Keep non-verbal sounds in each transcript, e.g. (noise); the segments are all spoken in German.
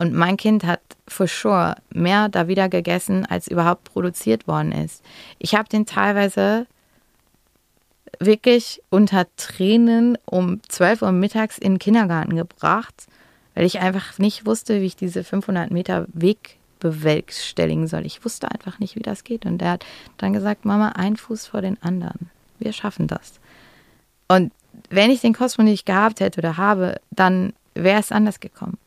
Und mein Kind hat for sure mehr da wieder gegessen, als überhaupt produziert worden ist. Ich habe den teilweise wirklich unter Tränen um 12 Uhr mittags in den Kindergarten gebracht, weil ich einfach nicht wusste, wie ich diese 500 Meter Weg bewerkstelligen soll. Ich wusste einfach nicht, wie das geht. Und er hat dann gesagt, Mama, ein Fuß vor den anderen. Wir schaffen das. Und wenn ich den Cosmo nicht gehabt hätte oder habe, dann wäre es anders gekommen.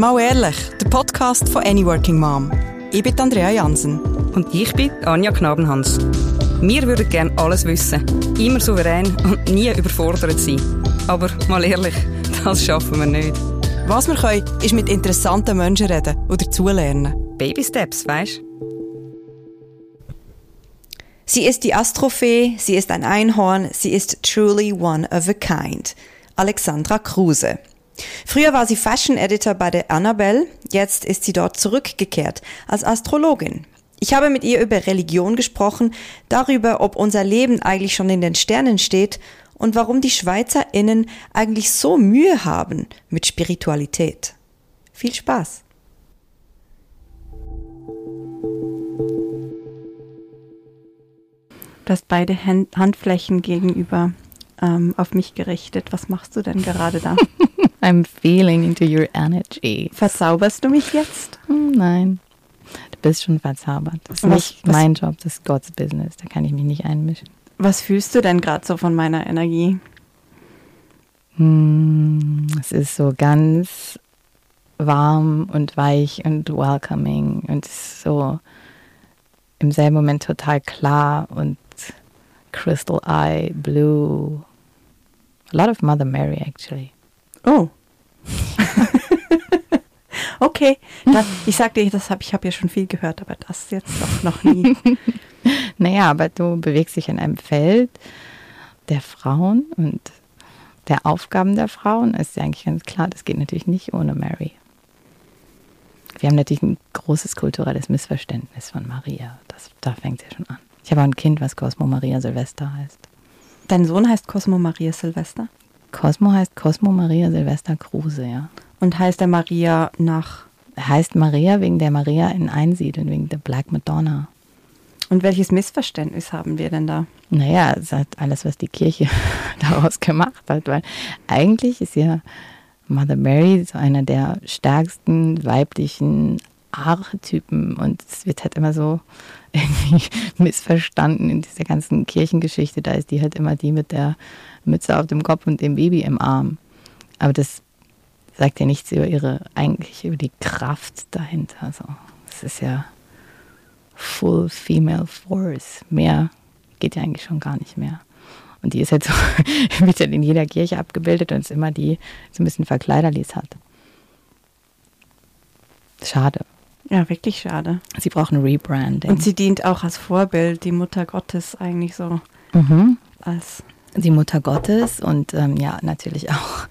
Mal ehrlich, der Podcast von Any Working Mom. Ich bin Andrea Jansen. Und ich bin Anja Knabenhans. Wir würden gerne alles wissen, immer souverän und nie überfordert sein. Aber mal ehrlich, (laughs) das schaffen wir nicht. Was wir können, ist mit interessanten Menschen reden und dazulernen. Baby Steps, weißt Sie ist die Astrofee, sie ist ein Einhorn, sie ist truly one of a kind. Alexandra Kruse. Früher war sie Fashion Editor bei der Annabelle, jetzt ist sie dort zurückgekehrt als Astrologin. Ich habe mit ihr über Religion gesprochen, darüber, ob unser Leben eigentlich schon in den Sternen steht und warum die SchweizerInnen eigentlich so Mühe haben mit Spiritualität. Viel Spaß! Du hast beide Hand Handflächen gegenüber ähm, auf mich gerichtet. Was machst du denn gerade da? (laughs) I'm feeling into your energy. Verzauberst du mich jetzt? Hm, nein bist schon verzaubert. Das ist was, nicht was, mein Job, das ist Gottes Business. Da kann ich mich nicht einmischen. Was fühlst du denn gerade so von meiner Energie? Hm, es ist so ganz warm und weich und welcoming und so im selben Moment total klar und crystal eye, blue. A lot of Mother Mary actually. Oh. (laughs) Okay, das, ich sagte, das hab, ich habe ja schon viel gehört, aber das jetzt doch noch nie. (laughs) naja, aber du bewegst dich in einem Feld der Frauen und der Aufgaben der Frauen ist ja eigentlich ganz klar, das geht natürlich nicht ohne Mary. Wir haben natürlich ein großes kulturelles Missverständnis von Maria. Das, da fängt es ja schon an. Ich habe auch ein Kind, was Cosmo Maria Silvester heißt. Dein Sohn heißt Cosmo Maria Silvester? Cosmo heißt Cosmo Maria Silvester Kruse, ja. Und heißt er Maria nach? Heißt Maria wegen der Maria in Einsiedeln, wegen der Black Madonna. Und welches Missverständnis haben wir denn da? Naja, es hat alles, was die Kirche (laughs) daraus gemacht hat, weil eigentlich ist ja Mother Mary so einer der stärksten weiblichen Archetypen und es wird halt immer so (laughs) irgendwie missverstanden in dieser ganzen Kirchengeschichte. Da ist die halt immer die mit der Mütze auf dem Kopf und dem Baby im Arm. Aber das sagt ja nichts über ihre, eigentlich über die Kraft dahinter. Also, es ist ja full female force. Mehr geht ja eigentlich schon gar nicht mehr. Und die ist halt so, (laughs) wird ja in jeder Kirche abgebildet und ist immer die, so ein bisschen Verkleiderlis hat. Schade. Ja, wirklich schade. Sie braucht ein Rebranding. Und sie dient auch als Vorbild, die Mutter Gottes eigentlich so mhm. als. Die Mutter Gottes und ähm, ja, natürlich auch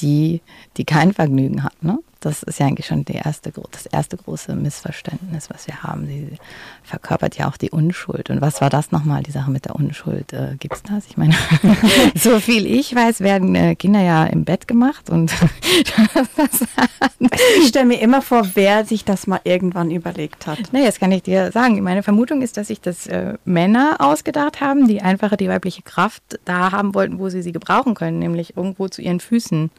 die, die kein Vergnügen hat. Ne? Das ist ja eigentlich schon erste, das erste große Missverständnis, was wir haben. Sie verkörpert ja auch die Unschuld. Und was war das nochmal, die Sache mit der Unschuld? Äh, Gibt es das? Ich meine, (laughs) so viel ich weiß, werden äh, Kinder ja im Bett gemacht. Und (laughs) ich stelle mir immer vor, wer sich das mal irgendwann überlegt hat. Na, jetzt kann ich dir sagen. Meine Vermutung ist, dass sich das äh, Männer ausgedacht haben, die einfache die weibliche Kraft da haben wollten, wo sie sie gebrauchen können, nämlich irgendwo zu ihren Füßen.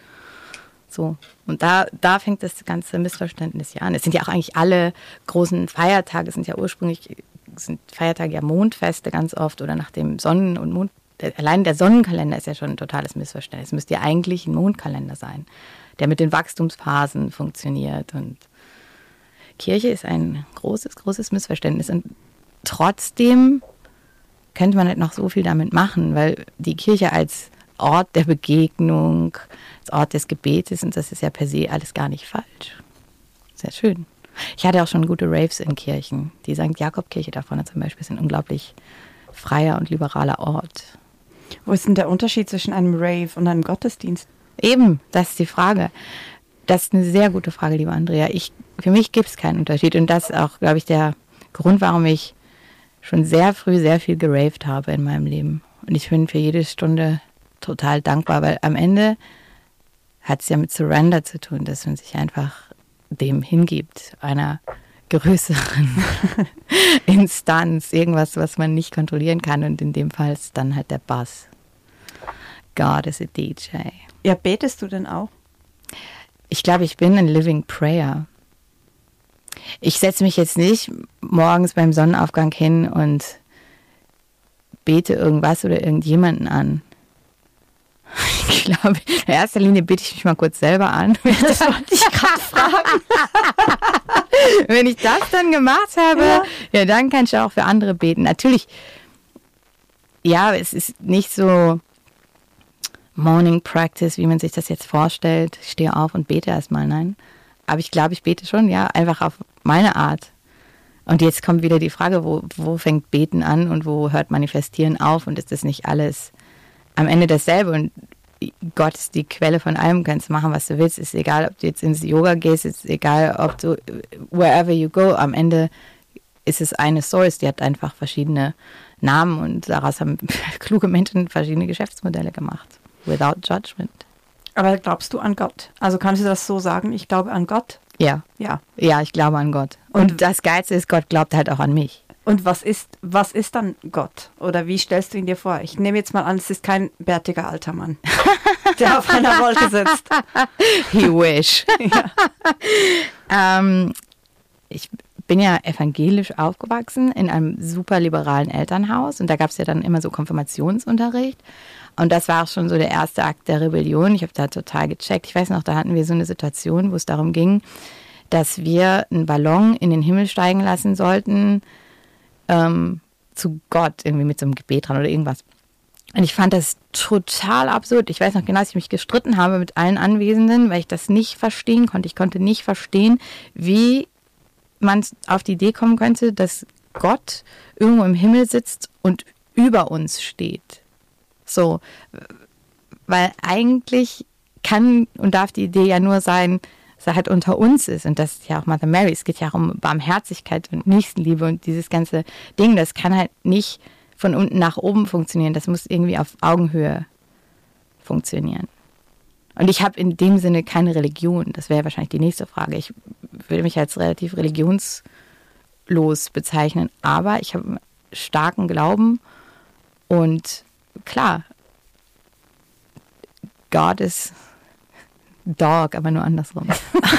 So. Und da, da fängt das ganze Missverständnis ja an. Es sind ja auch eigentlich alle großen Feiertage, sind ja ursprünglich sind Feiertage ja Mondfeste ganz oft oder nach dem Sonnen- und Mond. Allein der Sonnenkalender ist ja schon ein totales Missverständnis. Es müsste ja eigentlich ein Mondkalender sein, der mit den Wachstumsphasen funktioniert. Und Kirche ist ein großes, großes Missverständnis. Und trotzdem könnte man halt noch so viel damit machen, weil die Kirche als Ort der Begegnung, als Ort des Gebetes und das ist ja per se alles gar nicht falsch. Sehr schön. Ich hatte auch schon gute Raves in Kirchen. Die St. Jakob-Kirche da vorne zum Beispiel ist ein unglaublich freier und liberaler Ort. Wo ist denn der Unterschied zwischen einem Rave und einem Gottesdienst? Eben, das ist die Frage. Das ist eine sehr gute Frage, liebe Andrea. Ich, für mich gibt es keinen Unterschied. Und das ist auch, glaube ich, der Grund, warum ich schon sehr früh sehr viel geraved habe in meinem Leben. Und ich bin für jede Stunde total dankbar, weil am Ende hat es ja mit Surrender zu tun, dass man sich einfach dem hingibt, einer größeren (laughs) Instanz, irgendwas, was man nicht kontrollieren kann. Und in dem Fall ist dann halt der Bass. God is a DJ. Ja, betest du denn auch? Ich glaube, ich bin ein Living Prayer. Ich setze mich jetzt nicht morgens beim Sonnenaufgang hin und bete irgendwas oder irgendjemanden an. (laughs) Ich glaube, in erster Linie bete ich mich mal kurz selber an. Das wollte ich gerade fragen. Wenn ich das dann gemacht habe, ja. ja, dann kann ich auch für andere beten. Natürlich, ja, es ist nicht so Morning Practice, wie man sich das jetzt vorstellt. Ich stehe auf und bete erstmal, nein. Aber ich glaube, ich bete schon, ja, einfach auf meine Art. Und jetzt kommt wieder die Frage, wo, wo fängt Beten an und wo hört Manifestieren auf und ist das nicht alles am Ende dasselbe? Und Gott ist die Quelle von allem, kannst machen, was du willst. Ist egal, ob du jetzt ins Yoga gehst, ist egal, ob du wherever you go, am Ende ist es eine Source, die hat einfach verschiedene Namen und daraus haben (laughs) kluge Menschen verschiedene Geschäftsmodelle gemacht. Without judgment. Aber glaubst du an Gott? Also kannst du das so sagen? Ich glaube an Gott. Ja. Ja. Ja, ich glaube an Gott. Und, und das Geilste ist, Gott glaubt halt auch an mich. Und was ist, was ist dann Gott? Oder wie stellst du ihn dir vor? Ich nehme jetzt mal an, es ist kein bärtiger alter Mann, (laughs) der auf einer Wolke sitzt. He wish. (laughs) Ja. ähm, ich bin ja evangelisch aufgewachsen in einem super liberalen Elternhaus und da gab es ja dann immer so Konfirmationsunterricht. Und das war auch schon so der erste Akt der Rebellion. Ich habe da total gecheckt. Ich weiß noch, da hatten wir so eine Situation, wo es darum ging, dass wir einen Ballon in den Himmel steigen lassen sollten ähm, zu Gott, irgendwie mit so einem Gebet dran oder irgendwas. Und ich fand das total absurd. Ich weiß noch genau, dass ich mich gestritten habe mit allen Anwesenden, weil ich das nicht verstehen konnte. Ich konnte nicht verstehen, wie man auf die Idee kommen könnte, dass Gott irgendwo im Himmel sitzt und über uns steht. So, weil eigentlich kann und darf die Idee ja nur sein, halt unter uns ist. Und das ist ja auch Mother Mary. Es geht ja auch um Barmherzigkeit und Nächstenliebe und dieses ganze Ding. Das kann halt nicht von unten nach oben funktionieren. Das muss irgendwie auf Augenhöhe funktionieren. Und ich habe in dem Sinne keine Religion. Das wäre wahrscheinlich die nächste Frage. Ich würde mich als relativ religionslos bezeichnen, aber ich habe starken Glauben und klar, God ist Dog, aber nur andersrum.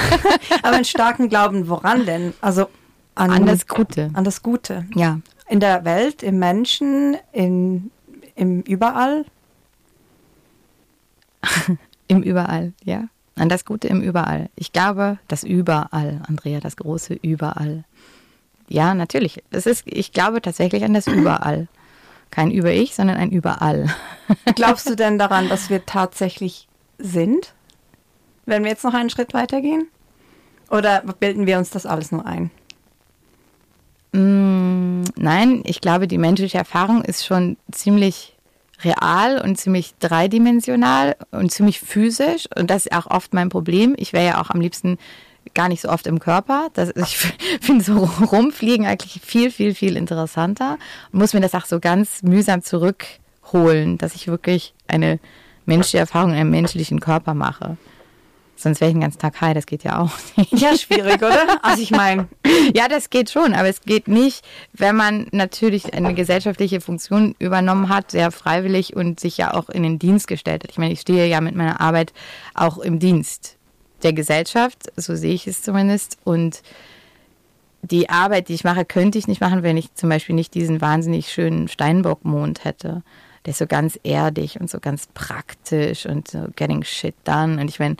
(laughs) aber einen starken Glauben, woran denn? Also an, an, das Gute. An das Gute. Ja. In der Welt, im Menschen, in, im Überall? (laughs) Im Überall, ja. An das Gute im Überall. Ich glaube, das Überall, Andrea, das große Überall. Ja, natürlich. Das ist, ich glaube tatsächlich an das (clears throat) Überall. Kein Über-Ich, sondern ein Überall. Glaubst du (laughs) denn daran, dass wir tatsächlich sind? Wenn wir jetzt noch einen Schritt weitergehen? Oder bilden wir uns das alles nur ein? Mm, nein, ich glaube, die menschliche Erfahrung ist schon ziemlich real und ziemlich dreidimensional und ziemlich physisch. Und das ist auch oft mein Problem. Ich wäre ja auch am liebsten gar nicht so oft im Körper. Das, ich (laughs) finde so rumfliegen eigentlich viel, viel, viel interessanter und muss mir das auch so ganz mühsam zurückholen, dass ich wirklich eine menschliche Erfahrung in einem menschlichen Körper mache. Sonst wäre ich den ganzen Tag high, das geht ja auch (laughs) nicht. Ja, schwierig, oder? Also ich meine. Ja, das geht schon, aber es geht nicht, wenn man natürlich eine gesellschaftliche Funktion übernommen hat, sehr freiwillig und sich ja auch in den Dienst gestellt hat. Ich meine, ich stehe ja mit meiner Arbeit auch im Dienst der Gesellschaft, so sehe ich es zumindest. Und die Arbeit, die ich mache, könnte ich nicht machen, wenn ich zum Beispiel nicht diesen wahnsinnig schönen Steinbockmond hätte. Der ist so ganz erdig und so ganz praktisch und so getting shit done. Und ich meine,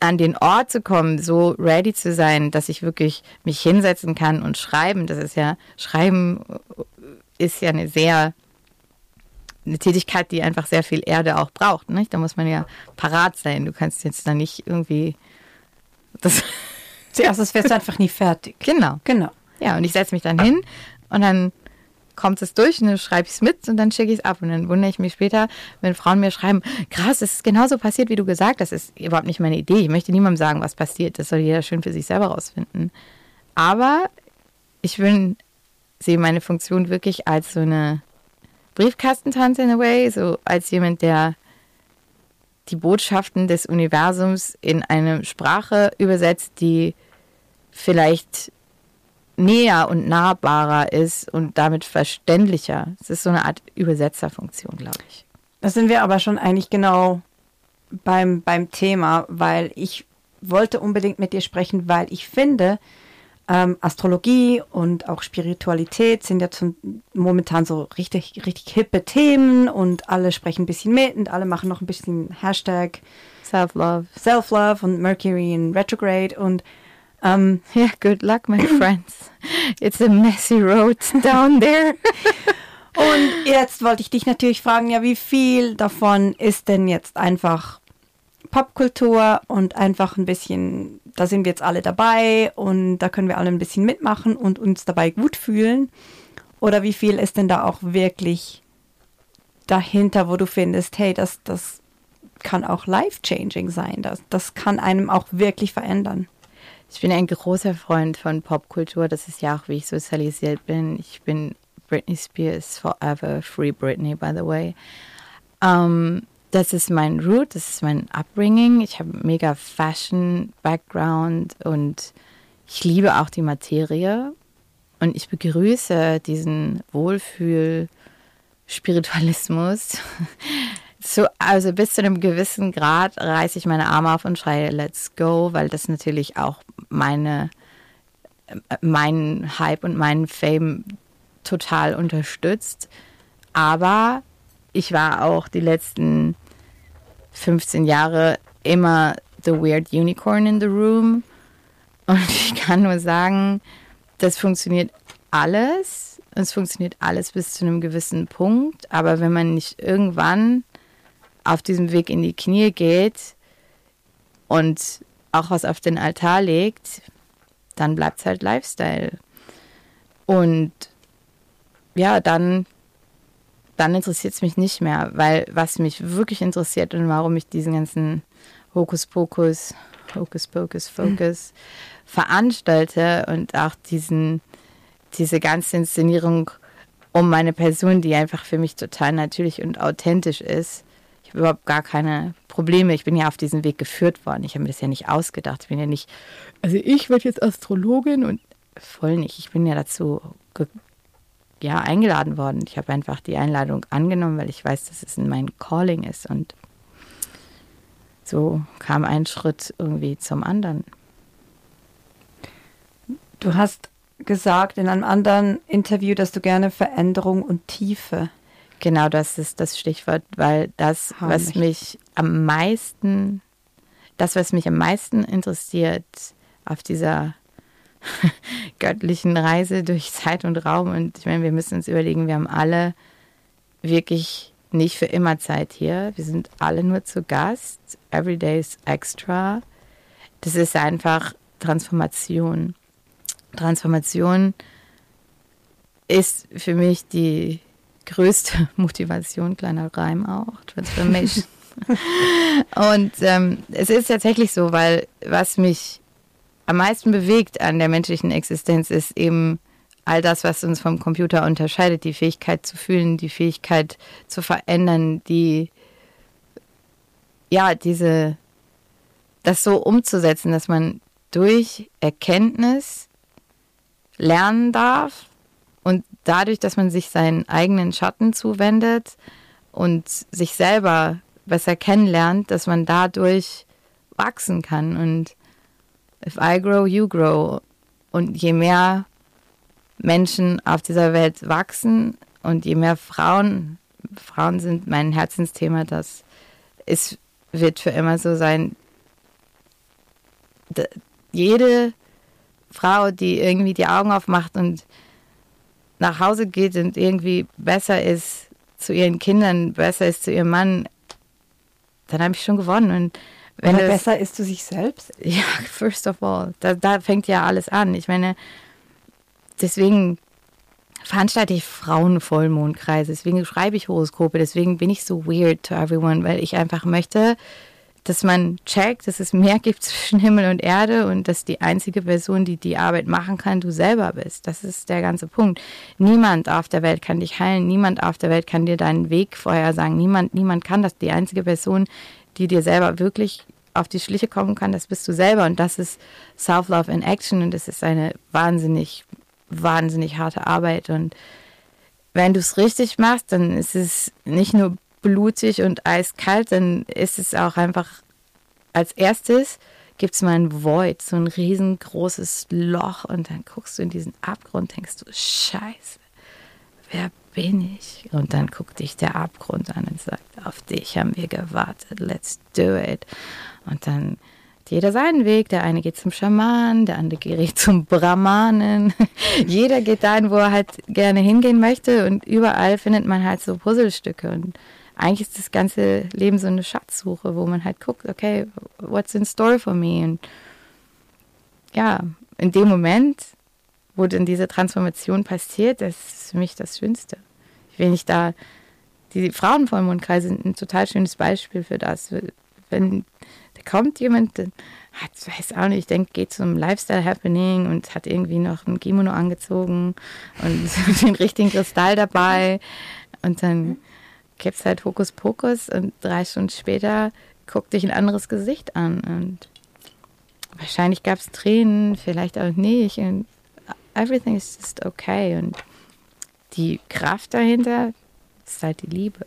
an den Ort zu kommen, so ready zu sein, dass ich wirklich mich hinsetzen kann und schreiben, das ist ja, schreiben ist ja eine sehr eine Tätigkeit, die einfach sehr viel Erde auch braucht. Nicht? Da muss man ja parat sein. Du kannst jetzt da nicht irgendwie. Das Zuerst (laughs) das wirst du einfach nie fertig. Genau. Genau. Ja, und ich setze mich dann hin und dann kommt es durch und dann schreibe ich es mit und dann schicke ich es ab. Und dann wundere ich mich später, wenn Frauen mir schreiben, krass, es ist genauso passiert, wie du gesagt hast. Das ist überhaupt nicht meine Idee. Ich möchte niemandem sagen, was passiert. Das soll jeder schön für sich selber rausfinden. Aber ich will, sehe meine Funktion wirklich als so eine Briefkastentanz in a way, so als jemand, der die Botschaften des Universums in eine Sprache übersetzt, die vielleicht näher und nahbarer ist und damit verständlicher. Es ist so eine Art Übersetzerfunktion, glaube ich. Da sind wir aber schon eigentlich genau beim, beim Thema, weil ich wollte unbedingt mit dir sprechen, weil ich finde, ähm, Astrologie und auch Spiritualität sind ja zum, momentan so richtig, richtig hippe Themen und alle sprechen ein bisschen mit und alle machen noch ein bisschen Hashtag Self-Love. Self-Love und Mercury in Retrograde und um, yeah, good luck, my (clears throat) friends. It's a messy road (laughs) down there. Und jetzt wollte ich dich natürlich fragen, ja, wie viel davon ist denn jetzt einfach Popkultur und einfach ein bisschen, da sind wir jetzt alle dabei und da können wir alle ein bisschen mitmachen und uns dabei gut fühlen? Oder wie viel ist denn da auch wirklich dahinter, wo du findest, hey, das, das kann auch life-changing sein, das, das kann einem auch wirklich verändern? Ich bin ein großer Freund von Popkultur. Das ist ja auch, wie ich sozialisiert bin. Ich bin Britney Spears forever, Free Britney, by the way. Um, das ist mein Root, das ist mein Upbringing. Ich habe mega Fashion-Background und ich liebe auch die Materie. Und ich begrüße diesen Wohlfühl-Spiritualismus, (laughs) so, also bis zu einem gewissen Grad reiße ich meine Arme auf und schreie Let's go, weil das natürlich auch meine, meinen Hype und meinen Fame total unterstützt. Aber ich war auch die letzten 15 Jahre immer the weird unicorn in the room. Und (laughs) ich kann nur sagen, das funktioniert alles. Es funktioniert alles bis zu einem gewissen Punkt. Aber wenn man nicht irgendwann auf diesem Weg in die Knie geht und auch was auf den Altar legt, dann bleibt es halt Lifestyle. Und ja, dann, dann interessiert es mich nicht mehr, weil was mich wirklich interessiert und warum ich diesen ganzen Hokuspokus, Hokuspokus, Focus mhm. veranstalte und auch diesen, diese ganze Inszenierung um meine Person, die einfach für mich total natürlich und authentisch ist, habe überhaupt gar keine Probleme. Ich bin ja auf diesen Weg geführt worden. Ich habe mir das ja nicht ausgedacht. Ich bin ja nicht, also ich werde jetzt Astrologin und voll nicht. Ich bin ja dazu ja, eingeladen worden. Ich habe einfach die Einladung angenommen, weil ich weiß, dass es mein Calling ist. Und so kam ein Schritt irgendwie zum anderen. Du hast gesagt in einem anderen Interview, dass du gerne Veränderung und Tiefe Genau, das ist das Stichwort, weil das, Heimlich. was mich am meisten, das, was mich am meisten interessiert auf dieser (laughs) göttlichen Reise durch (laughs) Zeit und Raum, und ich meine, wir müssen uns überlegen, wir haben alle wirklich nicht für immer Zeit hier. Wir sind alle nur zu Gast. Every day is extra. Das ist einfach Transformation. Transformation ist für mich die größte (laughs) Motivation, kleiner Reim auch, Transformation. (laughs) und ähm, es ist tatsächlich so, weil was mich am meisten bewegt an der menschlichen Existenz ist eben all das, was uns vom Computer unterscheidet, die Fähigkeit zu fühlen, die Fähigkeit zu verändern, die ja, diese das so umzusetzen, dass man durch Erkenntnis lernen darf, und dadurch, dass man sich seinen eigenen Schatten zuwendet und sich selber besser kennenlernt, dass man dadurch wachsen kann. Und if I grow, you grow. Und je mehr Menschen auf dieser Welt wachsen und je mehr Frauen, Frauen sind mein Herzensthema, das ist, wird für immer so sein. Jede Frau, die irgendwie die Augen aufmacht und nach Hause geht und irgendwie besser ist zu ihren Kindern, besser ist zu ihrem Mann, dann habe ich schon gewonnen. Und wenn Oder besser ist zu sich selbst? (laughs) Ja, first of all. Da, da fängt ja alles an. Ich meine, deswegen veranstalte ich Frauenvollmondkreise, deswegen schreibe ich Horoskope, deswegen bin ich so weird to everyone, weil ich einfach möchte dass man checkt, dass es mehr gibt zwischen Himmel und Erde und dass die einzige Person, die die Arbeit machen kann, du selber bist. Das ist der ganze Punkt. Niemand auf der Welt kann dich heilen, niemand auf der Welt kann dir deinen Weg vorher sagen, niemand, niemand kann das. Die einzige Person, die dir selber wirklich auf die Schliche kommen kann, das bist du selber und das ist Self-Love in Action und das ist eine wahnsinnig, wahnsinnig harte Arbeit und wenn du es richtig machst, dann ist es nicht nur blutig und eiskalt, dann ist es auch einfach als erstes gibt es mal ein Void, so ein riesengroßes Loch und dann guckst du in diesen Abgrund, denkst du, scheiße, wer bin ich? Und dann guckt dich der Abgrund an und sagt, auf dich haben wir gewartet, let's do it. Und dann jeder seinen Weg. Der eine geht zum Schaman, der andere (laughs) geht zum Brahmanen. (laughs) jeder geht dahin, wo er halt gerne hingehen möchte und überall findet man halt so Puzzlestücke und eigentlich ist das ganze Leben so eine Schatzsuche, wo man halt guckt, okay, what's in store for me? Und ja, in dem Moment, wo dann diese Transformation passiert, das ist für mich das Schönste. Wenn ich da, die Frauenvollmondkreise sind ein total schönes Beispiel für das. Wenn da kommt jemand, hat, weiß auch nicht, ich denke, geht zum Lifestyle-Happening und hat irgendwie noch ein Kimono angezogen und (laughs) den richtigen Kristall dabei und dann gibt es halt Hokuspokus und drei Stunden später guckt dich ein anderes Gesicht an und wahrscheinlich gab es Tränen, vielleicht auch nicht und everything is just okay und die Kraft dahinter ist halt die Liebe.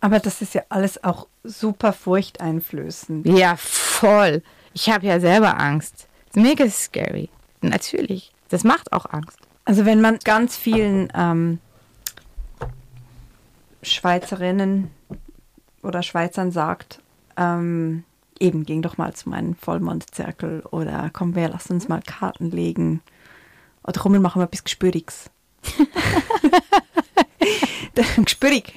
Aber das ist ja alles auch super furchteinflößend. Ja, voll. Ich habe ja selber Angst. Mega scary. Natürlich. Das macht auch Angst. Also wenn man ganz vielen ähm, Schweizerinnen oder Schweizern sagt, ähm, eben ging doch mal zu meinem Vollmondzirkel oder komm, wir lass uns mal Karten legen oder komm, wir machen mal etwas Gespüriges. (laughs) Gespürig.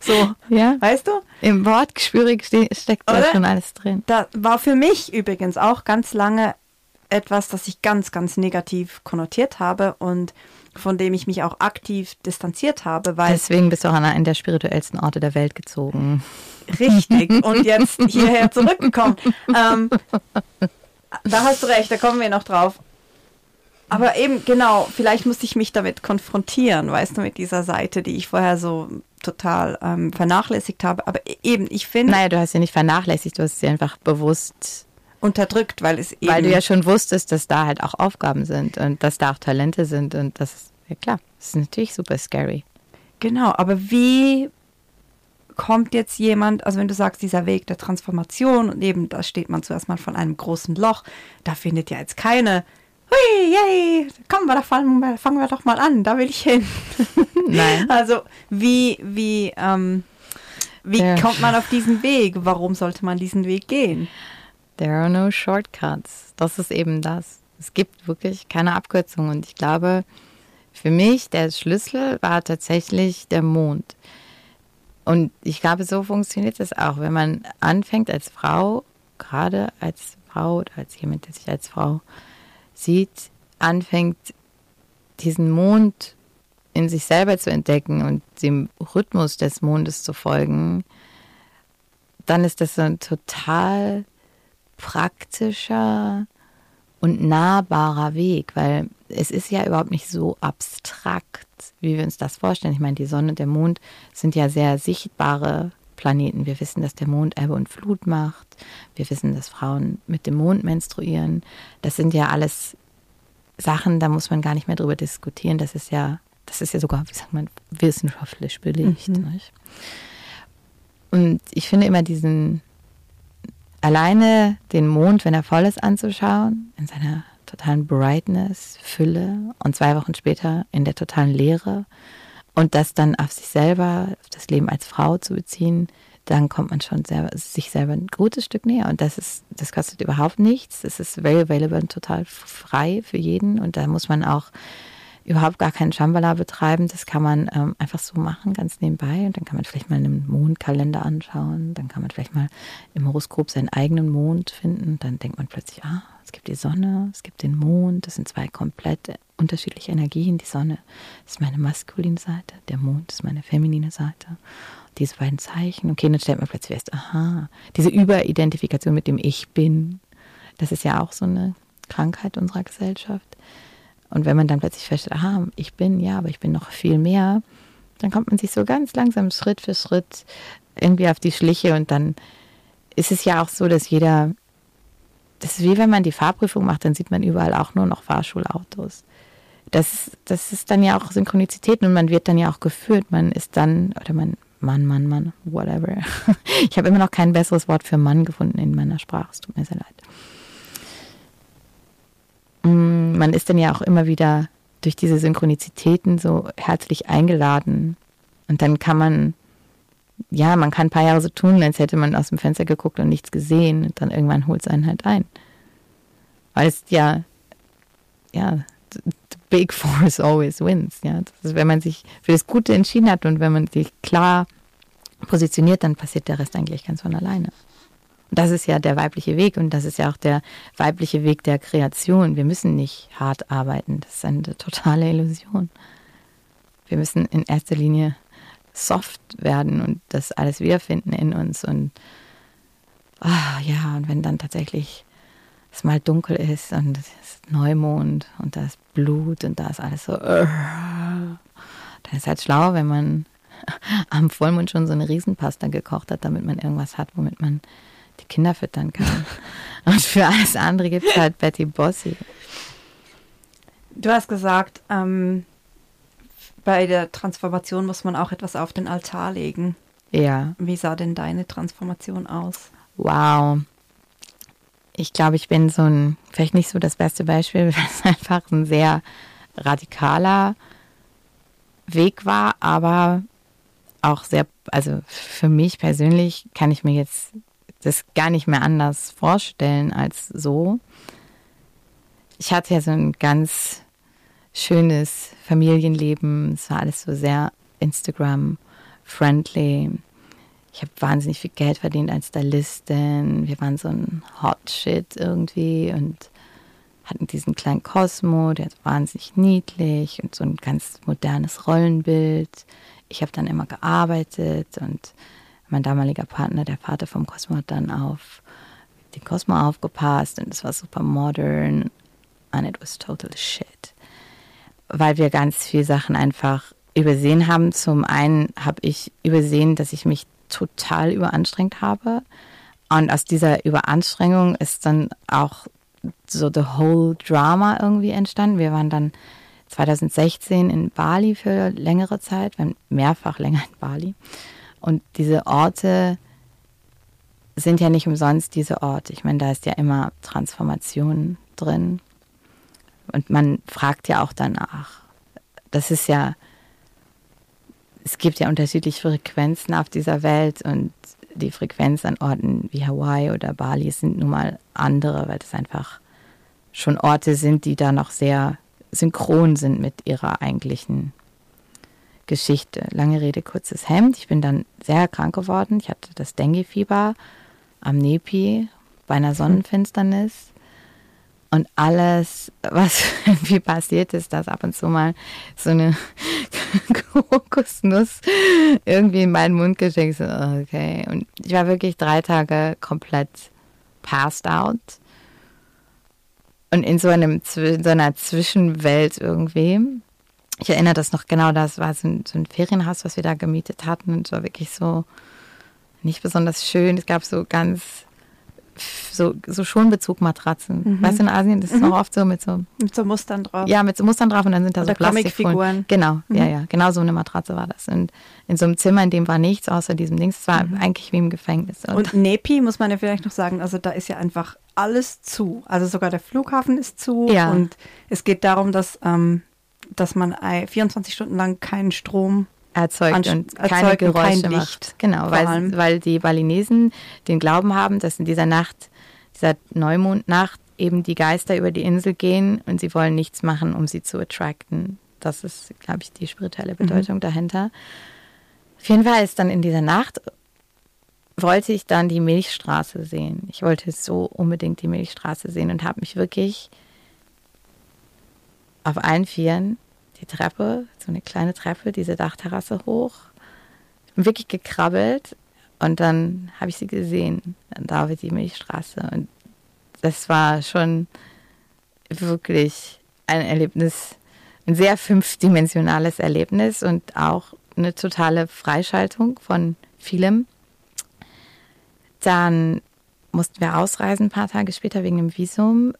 So, ja. weißt du? Im Wort gespürig ste steckt da schon alles drin. Da war für mich übrigens auch ganz lange etwas, das ich ganz, ganz negativ konnotiert habe und von dem ich mich auch aktiv distanziert habe, weil. Deswegen bist du auch an einen der spirituellsten Orte der Welt gezogen. Richtig. Und (laughs) jetzt hierher zurückgekommen. Ähm, da hast du recht, da kommen wir noch drauf. Aber eben, genau, vielleicht musste ich mich damit konfrontieren, weißt du, mit dieser Seite, die ich vorher so total ähm, vernachlässigt habe. Aber e-, eben, ich finde. Naja, du hast sie nicht vernachlässigt, du hast sie einfach bewusst unterdrückt, weil es eben. Weil du ja schon wusstest, dass da halt auch Aufgaben sind und dass da auch Talente sind und das ist, ja klar, das ist natürlich super scary. Genau, aber wie kommt jetzt jemand, also wenn du sagst, dieser Weg der Transformation und eben da steht man zuerst mal von einem großen Loch, da findet ja jetzt keine hui, yay, komm, wir, fangen, fangen wir doch mal an, da will ich hin. (laughs) Nein. Also wie, wie, ähm, wie ja. kommt man auf diesen Weg? Warum sollte man diesen Weg gehen? There are no shortcuts. Das ist eben das. Es gibt wirklich keine Abkürzung. Und ich glaube, für mich der Schlüssel war tatsächlich der Mond. Und ich glaube, so funktioniert es auch. Wenn man anfängt als Frau, gerade als Frau oder als jemand, der sich als Frau sieht, anfängt, diesen Mond in sich selber zu entdecken und dem Rhythmus des Mondes zu folgen, dann ist das so ein total praktischer und nahbarer Weg, weil es ist ja überhaupt nicht so abstrakt, wie wir uns das vorstellen. Ich meine, die Sonne und der Mond sind ja sehr sichtbare Planeten. Wir wissen, dass der Mond Ebbe und Flut macht. Wir wissen, dass Frauen mit dem Mond menstruieren. Das sind ja alles Sachen, da muss man gar nicht mehr drüber diskutieren. Das ist ja, das ist ja sogar, wie sagt man, wissenschaftlich belegt. Mhm. Und ich finde immer diesen alleine den Mond, wenn er voll ist, anzuschauen, in seiner totalen Brightness, Fülle und zwei Wochen später in der totalen Leere und das dann auf sich selber, auf das Leben als Frau zu beziehen, dann kommt man schon selber, sich selber ein gutes Stück näher. Und das ist, das kostet überhaupt nichts. Das ist very available und total frei für jeden. Und da muss man auch überhaupt gar keinen Shambhala betreiben. Das kann man ähm, einfach so machen, ganz nebenbei. Und dann kann man vielleicht mal einen Mondkalender anschauen. Dann kann man vielleicht mal im Horoskop seinen eigenen Mond finden. Dann denkt man plötzlich, ah, es gibt die Sonne, es gibt den Mond. Das sind zwei komplett unterschiedliche Energien. Die Sonne ist meine maskuline Seite, der Mond ist meine feminine Seite. diese beiden Zeichen. Okay, dann stellt man plötzlich fest, aha, diese Überidentifikation mit dem Ich bin, das ist ja auch so eine Krankheit unserer Gesellschaft. Und wenn man dann plötzlich feststellt, aha, ich bin, ja, aber ich bin noch viel mehr, dann kommt man sich so ganz langsam Schritt für Schritt irgendwie auf die Schliche und dann ist es ja auch so, dass jeder, das ist wie wenn man die Fahrprüfung macht, dann sieht man überall auch nur noch Fahrschulautos. Das, das ist dann ja auch Synchronizität und man wird dann ja auch geführt. Man ist dann, oder man, Mann, Mann, Mann, whatever. (laughs) Ich habe immer noch kein besseres Wort für Mann gefunden in meiner Sprache. Es tut mir sehr leid. Mm, man ist dann ja auch immer wieder durch diese Synchronizitäten so herzlich eingeladen. Und dann kann man, ja, man kann ein paar Jahre so tun, als hätte man aus dem Fenster geguckt und nichts gesehen. Und dann irgendwann holt es einen halt ein. Weil es ja, ja, the big force always wins. Ja, ist, wenn man sich für das Gute entschieden hat und wenn man sich klar positioniert, dann passiert der Rest eigentlich ganz von alleine. Das ist ja der weibliche Weg und das ist ja auch der weibliche Weg der Kreation. Wir müssen nicht hart arbeiten. Das ist eine totale Illusion. Wir müssen in erster Linie soft werden und das alles wiederfinden in uns. Und ah, ja, und wenn dann tatsächlich es mal dunkel ist und es ist Neumond und da ist Blut und da ist alles so, uh, dann ist halt schlau, wenn man (laughs) am Vollmond schon so eine Riesenpasta gekocht hat, damit man irgendwas hat, womit man die Kinder füttern kann. (laughs) Und für alles andere gibt es halt Betty Bossi. Du hast gesagt, ähm, bei der Transformation muss man auch etwas auf den Altar legen. Ja. Wie sah denn deine Transformation aus? Wow. Ich glaube, ich bin so ein, vielleicht nicht so das beste Beispiel, (laughs) weil es einfach ein sehr radikaler Weg war, aber auch sehr, also für mich persönlich kann ich mir jetzt das gar nicht mehr anders vorstellen als so. Ich hatte ja so ein ganz schönes Familienleben. Es war alles so sehr Instagram-friendly. Ich habe wahnsinnig viel Geld verdient als Stylistin. Wir waren so ein Hot Shit irgendwie und hatten diesen kleinen Kosmo, der ist wahnsinnig niedlich und so ein ganz modernes Rollenbild. Ich habe dann immer gearbeitet und mein damaliger Partner, der Vater vom Cosmo, hat dann auf den Cosmo aufgepasst und es war super modern and it was total shit. Weil wir ganz viele Sachen einfach übersehen haben. Zum einen habe ich übersehen, dass ich mich total überanstrengt habe. Und aus dieser Überanstrengung ist dann auch so the whole Drama irgendwie entstanden. Wir waren dann 2016 in Bali für längere Zeit, waren mehrfach länger in Bali. Und diese Orte sind ja nicht umsonst diese Orte. Ich meine, da ist ja immer Transformation drin. Und man fragt ja auch danach. Das ist ja, es gibt ja unterschiedliche Frequenzen auf dieser Welt und die Frequenz an Orten wie Hawaii oder Bali sind nun mal andere, weil das einfach schon Orte sind, die da noch sehr synchron sind mit ihrer eigentlichen Geschichte. Lange Rede, kurzes Hemd. Ich bin dann sehr krank geworden. Ich hatte das Dengue-Fieber am Nepi bei einer Sonnenfinsternis. Und alles, was (laughs) irgendwie passiert ist, dass ab und zu mal so eine (laughs) Kokosnuss irgendwie in meinen Mund geschickt. So, okay. Und ich war wirklich drei Tage komplett passed out. Und in so, einem, in so einer Zwischenwelt irgendwie ich erinnere das noch genau, das war so ein, so ein Ferienhaus, was wir da gemietet hatten und es war wirklich so nicht besonders schön. Es gab so ganz so, so Schonbezugmatratzen. Mhm. Weißt du, in Asien das ist mhm. noch oft so mit so mit so Mustern drauf. Ja, mit so Mustern drauf und dann sind da Oder so Plastikfiguren. Genau, mhm. ja, ja, genau so eine Matratze war das. Und in so einem Zimmer, in dem war nichts außer diesem Dings. Es war mhm. eigentlich wie im Gefängnis. Und, und Nepi muss man ja vielleicht noch sagen, also da ist ja einfach alles zu. Also sogar der Flughafen ist zu. Ja. Und es geht darum, dass ähm, dass man 24 Stunden lang keinen Strom erzeugt und keine Geräusche kein macht. Genau, weil, weil die Balinesen den Glauben haben, dass in dieser Nacht, dieser Neumondnacht, eben die Geister über die Insel gehen und sie wollen nichts machen, um sie zu attracten. Das ist, glaube ich, die spirituelle mhm. Bedeutung mhm. dahinter. Auf jeden Fall ist dann in dieser Nacht wollte ich dann die Milchstraße sehen. Ich wollte so unbedingt die Milchstraße sehen und habe mich wirklich auf allen Vieren die Treppe, so eine kleine Treppe, diese Dachterrasse hoch, wirklich gekrabbelt und dann habe ich sie gesehen, da auf die Milchstraße. Und das war schon wirklich ein Erlebnis, ein sehr fünfdimensionales Erlebnis und auch eine totale Freischaltung von vielem. Dann mussten wir ausreisen ein paar Tage später wegen dem Visum.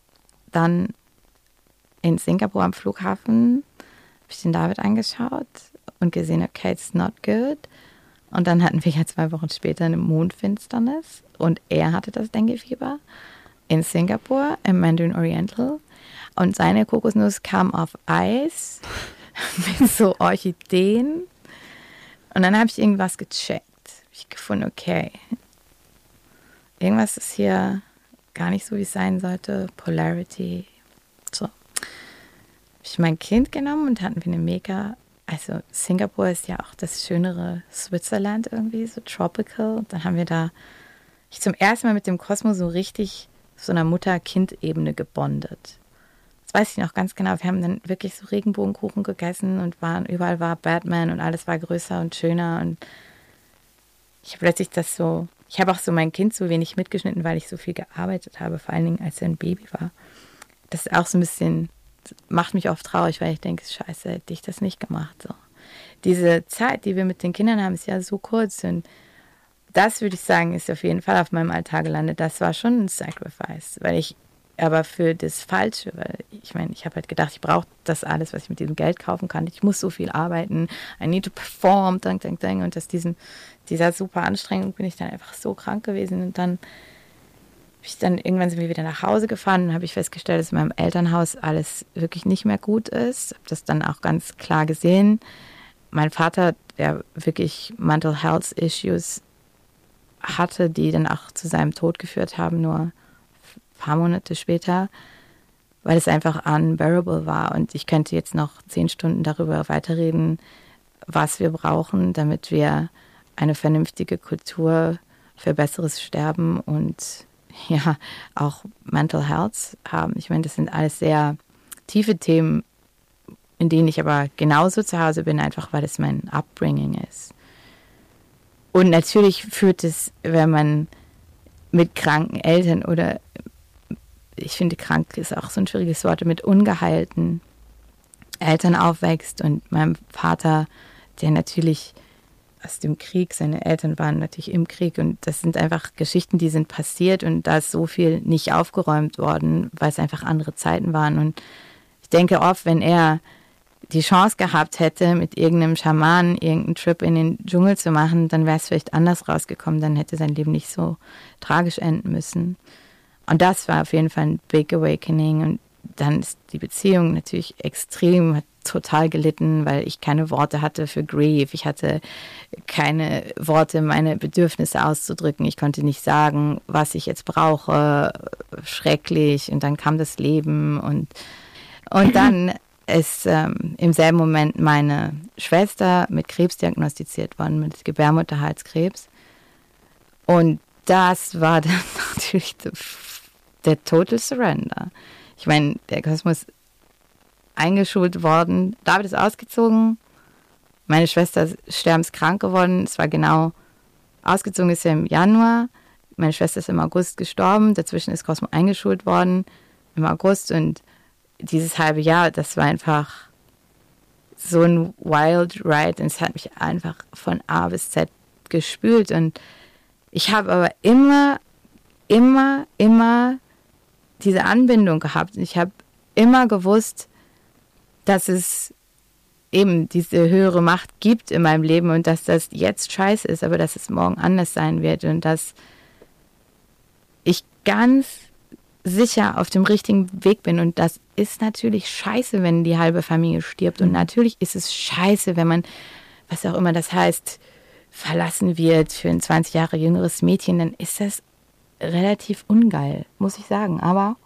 Dann in Singapur am Flughafen habe ich den David angeschaut und gesehen, okay, it's not good. Und dann hatten wir ja zwei Wochen später eine Mondfinsternis und er hatte das Dengue-Fieber in Singapur im Mandarin Oriental und seine Kokosnuss kam auf Eis (laughs) mit so Orchideen und dann habe ich irgendwas gecheckt. Ich gefunden, okay, irgendwas ist hier gar nicht so, wie es sein sollte. Polarity. Ich mein Kind genommen und hatten wir eine mega. Also Singapur ist ja auch das schönere Switzerland irgendwie, so tropical. Und dann haben wir da ich zum ersten Mal mit dem Kosmos so richtig so einer Mutter-Kind-Ebene gebondet. Das weiß ich noch ganz genau. Wir haben dann wirklich so Regenbogenkuchen gegessen und waren, überall war Batman und alles war größer und schöner und ich habe plötzlich das so ich habe auch so mein Kind so wenig mitgeschnitten, weil ich so viel gearbeitet habe, vor allen Dingen als er ein Baby war. Das ist auch so ein bisschen, macht mich oft traurig, weil ich denke, scheiße, hätte ich das nicht gemacht. So. Diese Zeit, die wir mit den Kindern haben, ist ja so kurz und das würde ich sagen, ist auf jeden Fall auf meinem Alltag gelandet. Das war schon ein Sacrifice, weil ich aber für das Falsche, weil ich meine, ich habe halt gedacht, ich brauche das alles, was ich mit diesem Geld kaufen kann. Ich muss so viel arbeiten. I need to perform, dang, dang, dang. Und aus diesem, dieser super Anstrengung bin ich dann einfach so krank gewesen. Und dann ich dann irgendwann sind wir wieder nach Hause gefahren und habe ich festgestellt, dass in meinem Elternhaus alles wirklich nicht mehr gut ist. Habe das dann auch ganz klar gesehen. Mein Vater, der wirklich Mental Health Issues hatte, die dann auch zu seinem Tod geführt haben, nur paar Monate später, weil es einfach unbearable war. Und ich könnte jetzt noch zehn Stunden darüber weiterreden, was wir brauchen, damit wir eine vernünftige Kultur für besseres Sterben und (laughs) ja, auch Mental Health haben. Ich meine, das sind alles sehr tiefe Themen, in denen ich aber genauso zu Hause bin, einfach weil es mein Upbringing ist. Und natürlich führt es, wenn man mit kranken Eltern oder ich finde, krank ist auch so ein schwieriges Wort, mit ungeheilten Eltern aufwächst und meinem Vater, der natürlich aus dem Krieg, seine Eltern waren natürlich im Krieg und das sind einfach Geschichten, die sind passiert und da ist so viel nicht aufgeräumt worden, weil es einfach andere Zeiten waren und ich denke oft, wenn er die Chance gehabt hätte, mit irgendeinem Schamanen irgendeinen Trip in den Dschungel zu machen, dann wäre es vielleicht anders rausgekommen, dann hätte sein Leben nicht so tragisch enden müssen. Und das war auf jeden Fall ein Big Awakening. Und dann ist die Beziehung natürlich extrem, hat total gelitten, weil ich keine Worte hatte für Grief. Ich hatte keine Worte, meine Bedürfnisse auszudrücken. Ich konnte nicht sagen, was ich jetzt brauche. Schrecklich. Und dann kam das Leben und, und (laughs) dann ist ähm, im selben Moment meine Schwester mit Krebs diagnostiziert worden, mit Gebärmutterhalskrebs. Und das war (laughs) dann natürlich der Total Surrender. Ich meine, der Kosmos eingeschult worden. David ist ausgezogen. Meine Schwester ist sterbenskrank geworden. Es war genau ausgezogen ist er im Januar. Meine Schwester ist im August gestorben. Dazwischen ist Cosmo eingeschult worden im August. Und dieses halbe Jahr, das war einfach so ein Wild Ride. Und es hat mich einfach von A bis Z gespült. Und ich habe aber immer, immer, immer diese Anbindung gehabt. Ich habe immer gewusst, dass es eben diese höhere Macht gibt in meinem Leben und dass das jetzt scheiße ist, aber dass es morgen anders sein wird und dass ich ganz sicher auf dem richtigen Weg bin. Und das ist natürlich scheiße, wenn die halbe Familie stirbt. Und mhm. natürlich ist es scheiße, wenn man, was auch immer das heißt, verlassen wird für ein 20 Jahre jüngeres Mädchen, dann ist das relativ ungeil, muss ich sagen. Aber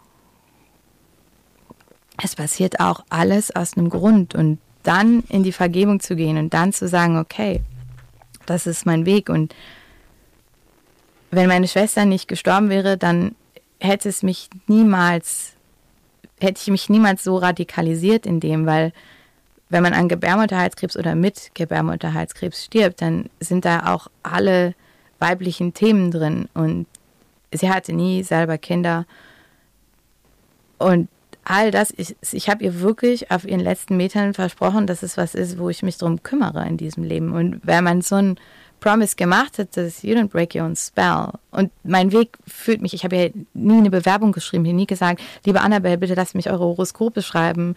es passiert auch alles aus einem Grund. Und dann in die Vergebung zu gehen und dann zu sagen, okay, das ist mein Weg. Und wenn meine Schwester nicht gestorben wäre, dann hätte es mich niemals, hätte ich mich niemals so radikalisiert in dem, weil wenn man an Gebärmutterhalskrebs oder mit Gebärmutterhalskrebs stirbt, dann sind da auch alle weiblichen Themen drin. Und sie hatte nie selber Kinder. Und all das, ich, ich habe ihr wirklich auf ihren letzten Metern versprochen, dass es was ist, wo ich mich drum kümmere in diesem Leben. Und wenn man so ein Promise gemacht hat, dass you don't break your own spell. Und mein Weg führt mich, ich habe ja nie eine Bewerbung geschrieben, nie gesagt, liebe Annabelle, bitte lasst mich eure Horoskope schreiben.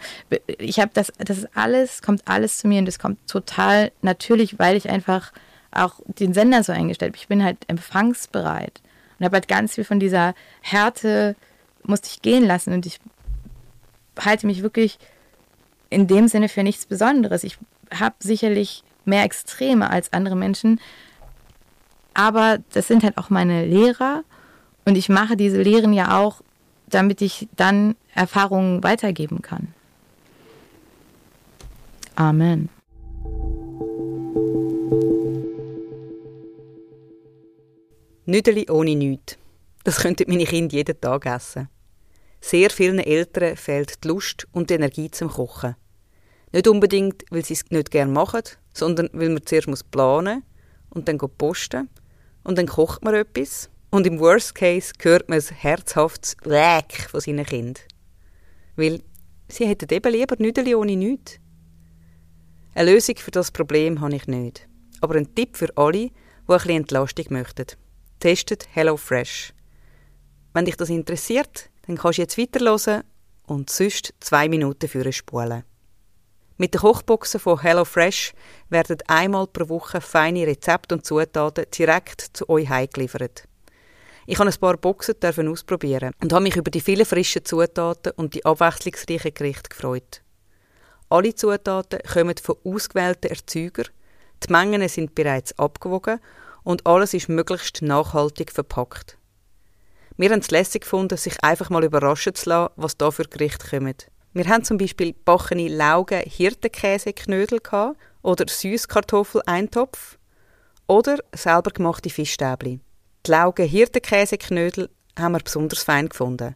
Ich habe das, das ist alles, kommt alles zu mir und das kommt total natürlich, weil ich einfach auch den Sender so eingestellt habe. Ich bin halt empfangsbereit und habe halt ganz viel von dieser Härte musste ich gehen lassen und ich halte mich wirklich in dem Sinne für nichts Besonderes. Ich habe sicherlich mehr Extreme als andere Menschen, aber das sind halt auch meine Lehrer und ich mache diese Lehren ja auch, damit ich dann Erfahrungen weitergeben kann. Amen. Nüdeli ohne nichts. Das könnten meine Kinder jeden Tag essen. Sehr vielen Eltern fehlt die Lust und die Energie zum Kochen. Nicht unbedingt, weil sie es nicht gerne machen, sondern weil man zuerst muss planen und dann posten und dann kocht man etwas und im Worst Case hört man ein herzhaftes Wäck von seinen Kindern. Weil sie hätten eben lieber Nüdeli ohne nichts. Eine Lösung für das Problem habe ich nicht. Aber ein Tipp für alle, die ein Entlastung möchten. Testet HelloFresh. Wenn dich das interessiert, dann kannst du jetzt weiterhören und sonst zwei Minuten für spulen. Mit den Kochboxen von HelloFresh werden einmal pro Woche feine Rezepte und Zutaten direkt zu euch heimgeliefert. Ich habe ein paar Boxen ausprobieren und habe mich über die vielen frischen Zutaten und die abwechslungsreichen Gerichte gefreut. Alle Zutaten kommen von ausgewählten Erzeugern, die Mengen sind bereits abgewogen und alles ist möglichst nachhaltig verpackt. Wir haben es lässig gefunden, sich einfach mal überraschen zu lassen, was da für Gerichte kommen. Wir haben zum Beispiel backene Laugen Hirtenkäseknödel oder Süßkartoffel-Eintopf oder selber gemachte Fischstäbli. Die Laugen Hirtenkäseknödel haben wir besonders fein gefunden.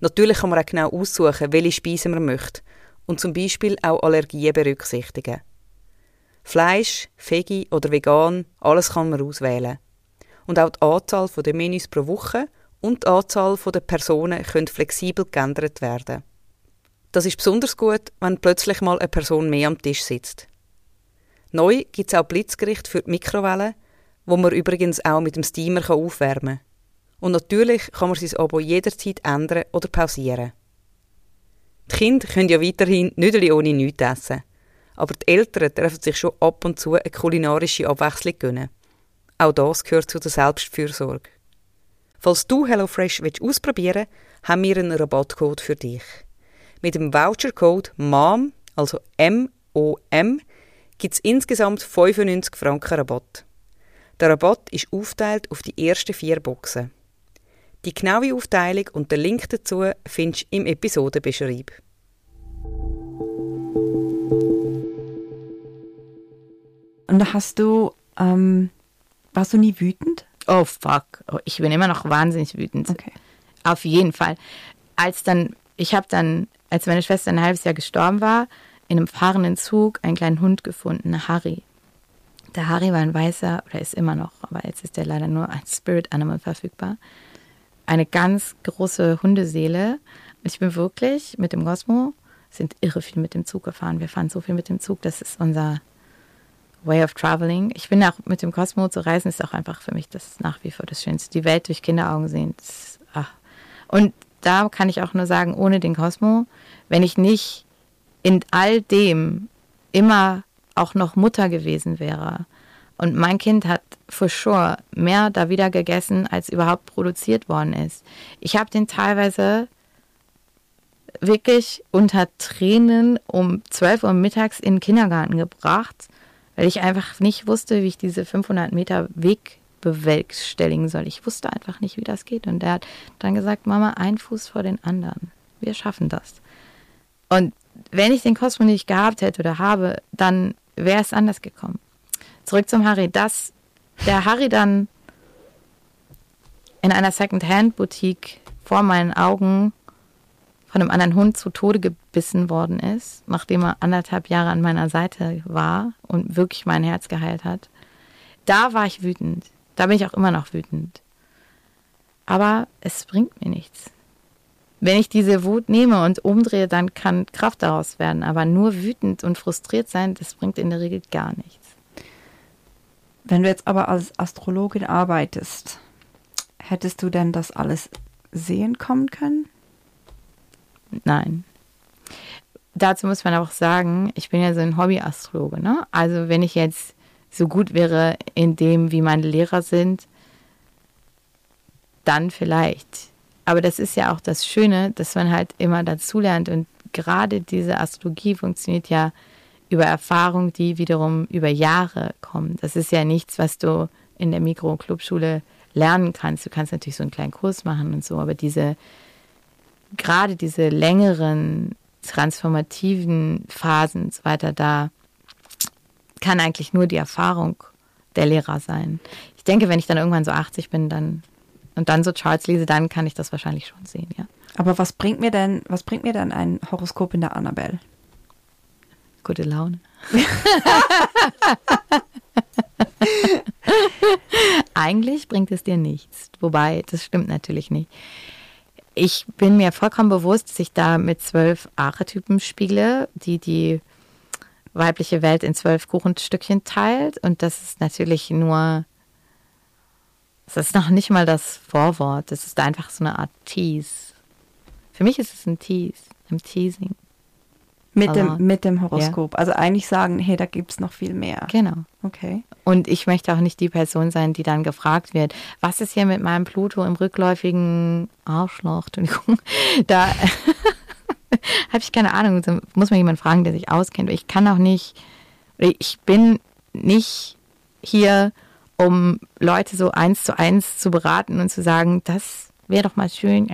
Natürlich kann man auch genau aussuchen, welche Speisen man möchte und zum Beispiel auch Allergien berücksichtigen. Fleisch, Veggie oder vegan, alles kann man auswählen. Und auch die Anzahl der Menüs pro Woche und die Anzahl der Personen können flexibel geändert werden. Das ist besonders gut, wenn plötzlich mal eine Person mehr am Tisch sitzt. Neu gibt es auch Blitzgericht für die Mikrowelle, wo man übrigens auch mit dem Steamer aufwärmen kann. Und natürlich kann man sein Abo jederzeit ändern oder pausieren. Die Kinder können ja weiterhin nicht ohne nichts essen. Aber die Eltern dürfen sich schon ab und zu eine kulinarische Abwechslung gönnen. Auch das gehört zu der Selbstfürsorge. Falls du HelloFresh ausprobieren willst, haben wir einen Rabattcode für dich. Mit dem Vouchercode MOM, also M-O-M, gibt es insgesamt 95 Franken Rabatt. Der Rabatt ist aufteilt auf die ersten vier Boxen. Die genaue Aufteilung und den Link dazu findest du im Episodenbeschreib. Und hast du, ähm, warst du nie wütend? Oh fuck. Oh, ich bin immer noch wahnsinnig wütend. Okay. Auf jeden Fall. Als dann, ich habe dann, als meine Schwester ein halbes Jahr gestorben war, in einem fahrenden Zug einen kleinen Hund gefunden, Harry. Der Harry war ein weißer, oder ist immer noch, aber jetzt ist der leider nur als Spirit Animal verfügbar. Eine ganz große Hundeseele. Ich bin wirklich mit dem Cosmo, sind irre viel mit dem Zug gefahren. Wir fahren so viel mit dem Zug, das ist unser Way of Traveling. Ich finde auch mit dem Cosmo zu reisen ist auch einfach für mich das nach wie vor das Schönste. Die Welt durch Kinderaugen sehen. Das, ach. Und da kann ich auch nur sagen, ohne den Cosmo, wenn ich nicht in all dem immer auch noch Mutter gewesen wäre. Und mein Kind hat for sure mehr da wieder gegessen, als überhaupt produziert worden ist. Ich habe den teilweise wirklich unter Tränen um 12 Uhr mittags in den Kindergarten gebracht weil ich einfach nicht wusste, wie ich diese 500 Meter Weg bewerkstelligen soll. Ich wusste einfach nicht, wie das geht. Und er hat dann gesagt, Mama, ein Fuß vor den anderen. Wir schaffen das. Und wenn ich den Cosmo nicht gehabt hätte oder habe, dann wäre es anders gekommen. Zurück zum Harry. Dass der Harry dann in einer Second-Hand-Boutique vor meinen Augen von einem anderen Hund zu Tode gebissen worden ist, nachdem er anderthalb Jahre an meiner Seite war und wirklich mein Herz geheilt hat. Da war ich wütend. Da bin ich auch immer noch wütend. Aber es bringt mir nichts. Wenn ich diese Wut nehme und umdrehe, dann kann Kraft daraus werden. Aber nur wütend und frustriert sein, das bringt in der Regel gar nichts. Wenn du jetzt aber als Astrologin arbeitest, hättest du denn das alles sehen kommen können? Nein. Dazu muss man auch sagen, ich bin ja so ein Hobbyastrologe. Ne? Also wenn ich jetzt so gut wäre in dem, wie meine Lehrer sind, dann vielleicht. Aber das ist ja auch das Schöne, dass man halt immer dazulernt. Und gerade diese Astrologie funktioniert ja über Erfahrung, die wiederum über Jahre kommen. Das ist ja nichts, was du in der Mikro-Clubschule lernen kannst. Du kannst natürlich so einen kleinen Kurs machen und so, aber diese, gerade diese längeren transformativen Phasen und so weiter, da kann eigentlich nur die Erfahrung der Lehrer sein. Ich denke, wenn ich dann irgendwann so 80 bin, dann und dann so Charts lese, dann kann ich das wahrscheinlich schon sehen, ja. Aber was bringt mir denn, was bringt mir denn ein Horoskop in der Annabelle? Gute Laune. (laughs) Eigentlich bringt es dir nichts. Wobei, das stimmt natürlich nicht. Ich bin mir vollkommen bewusst, dass ich da mit zwölf Archetypen spiele, die die weibliche Welt in zwölf Kuchenstückchen teilt. Und das ist natürlich nur, das ist noch nicht mal das Vorwort. Das ist einfach so eine Art Tease. Für mich ist es ein Tease, ein Teasing. Mit, dem, mit dem Horoskop. Ja. Also eigentlich sagen, hey, da gibt es noch viel mehr. Genau. Okay. Und ich möchte auch nicht die Person sein, die dann gefragt wird, was ist hier mit meinem Pluto im rückläufigen Arschloch? Entschuldigung. (laughs) Da (laughs) habe ich keine Ahnung. Da muss man jemand fragen, der sich auskennt. Ich kann auch nicht, ich bin nicht hier, um Leute so eins zu eins zu beraten und zu sagen, das wäre doch mal schön.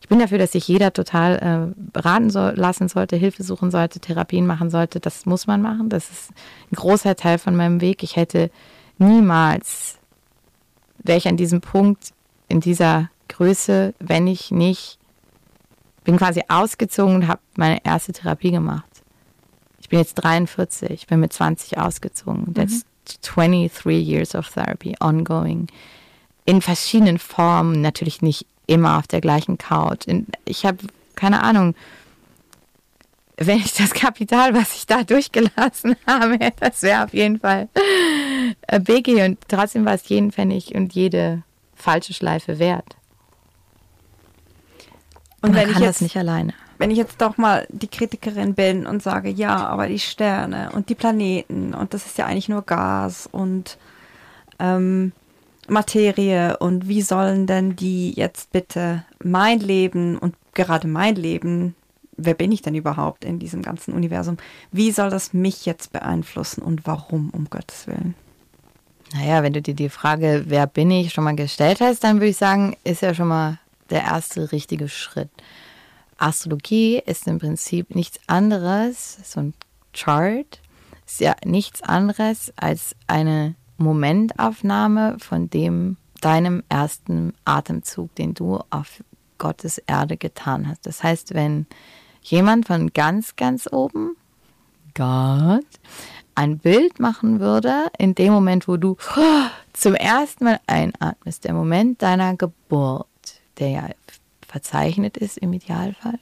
Ich bin dafür, dass sich jeder total äh, beraten soll, lassen sollte, Hilfe suchen sollte, Therapien machen sollte. Das muss man machen. Das ist ein großer Teil von meinem Weg. Ich hätte niemals, wäre ich an diesem Punkt, in dieser Größe, wenn ich nicht, bin quasi ausgezogen und habe meine erste Therapie gemacht. Ich bin jetzt 43, ich bin mit 20 ausgezogen. That's mhm. 23 years of therapy ongoing in verschiedenen Formen, natürlich nicht immer auf der gleichen Couch. ich habe keine Ahnung, wenn ich das Kapital, was ich da durchgelassen (laughs) habe, das wäre auf jeden Fall äh, BG und trotzdem war es jeden Pfennig und jede falsche Schleife wert. Und, und wenn ich jetzt das nicht alleine. Wenn ich jetzt doch mal die Kritikerin bin und sage, ja, aber die Sterne und die Planeten und das ist ja eigentlich nur Gas und ähm, Materie und wie sollen denn die jetzt bitte mein Leben und gerade mein Leben, wer bin ich denn überhaupt in diesem ganzen Universum, wie soll das mich jetzt beeinflussen und warum, um Gottes Willen? Naja, wenn du dir die Frage, wer bin ich, schon mal gestellt hast, dann würde ich sagen, ist ja schon mal der erste richtige Schritt. Astrologie ist im Prinzip nichts anderes, so ein Chart, ist ja nichts anderes als eine Momentaufnahme von dem deinem ersten Atemzug, den du auf Gottes Erde getan hast. Das heißt, wenn jemand von ganz, ganz oben, Gott, ein Bild machen würde, in dem Moment, wo du zum ersten Mal einatmest, der Moment deiner Geburt, der ja verzeichnet ist im Idealfall,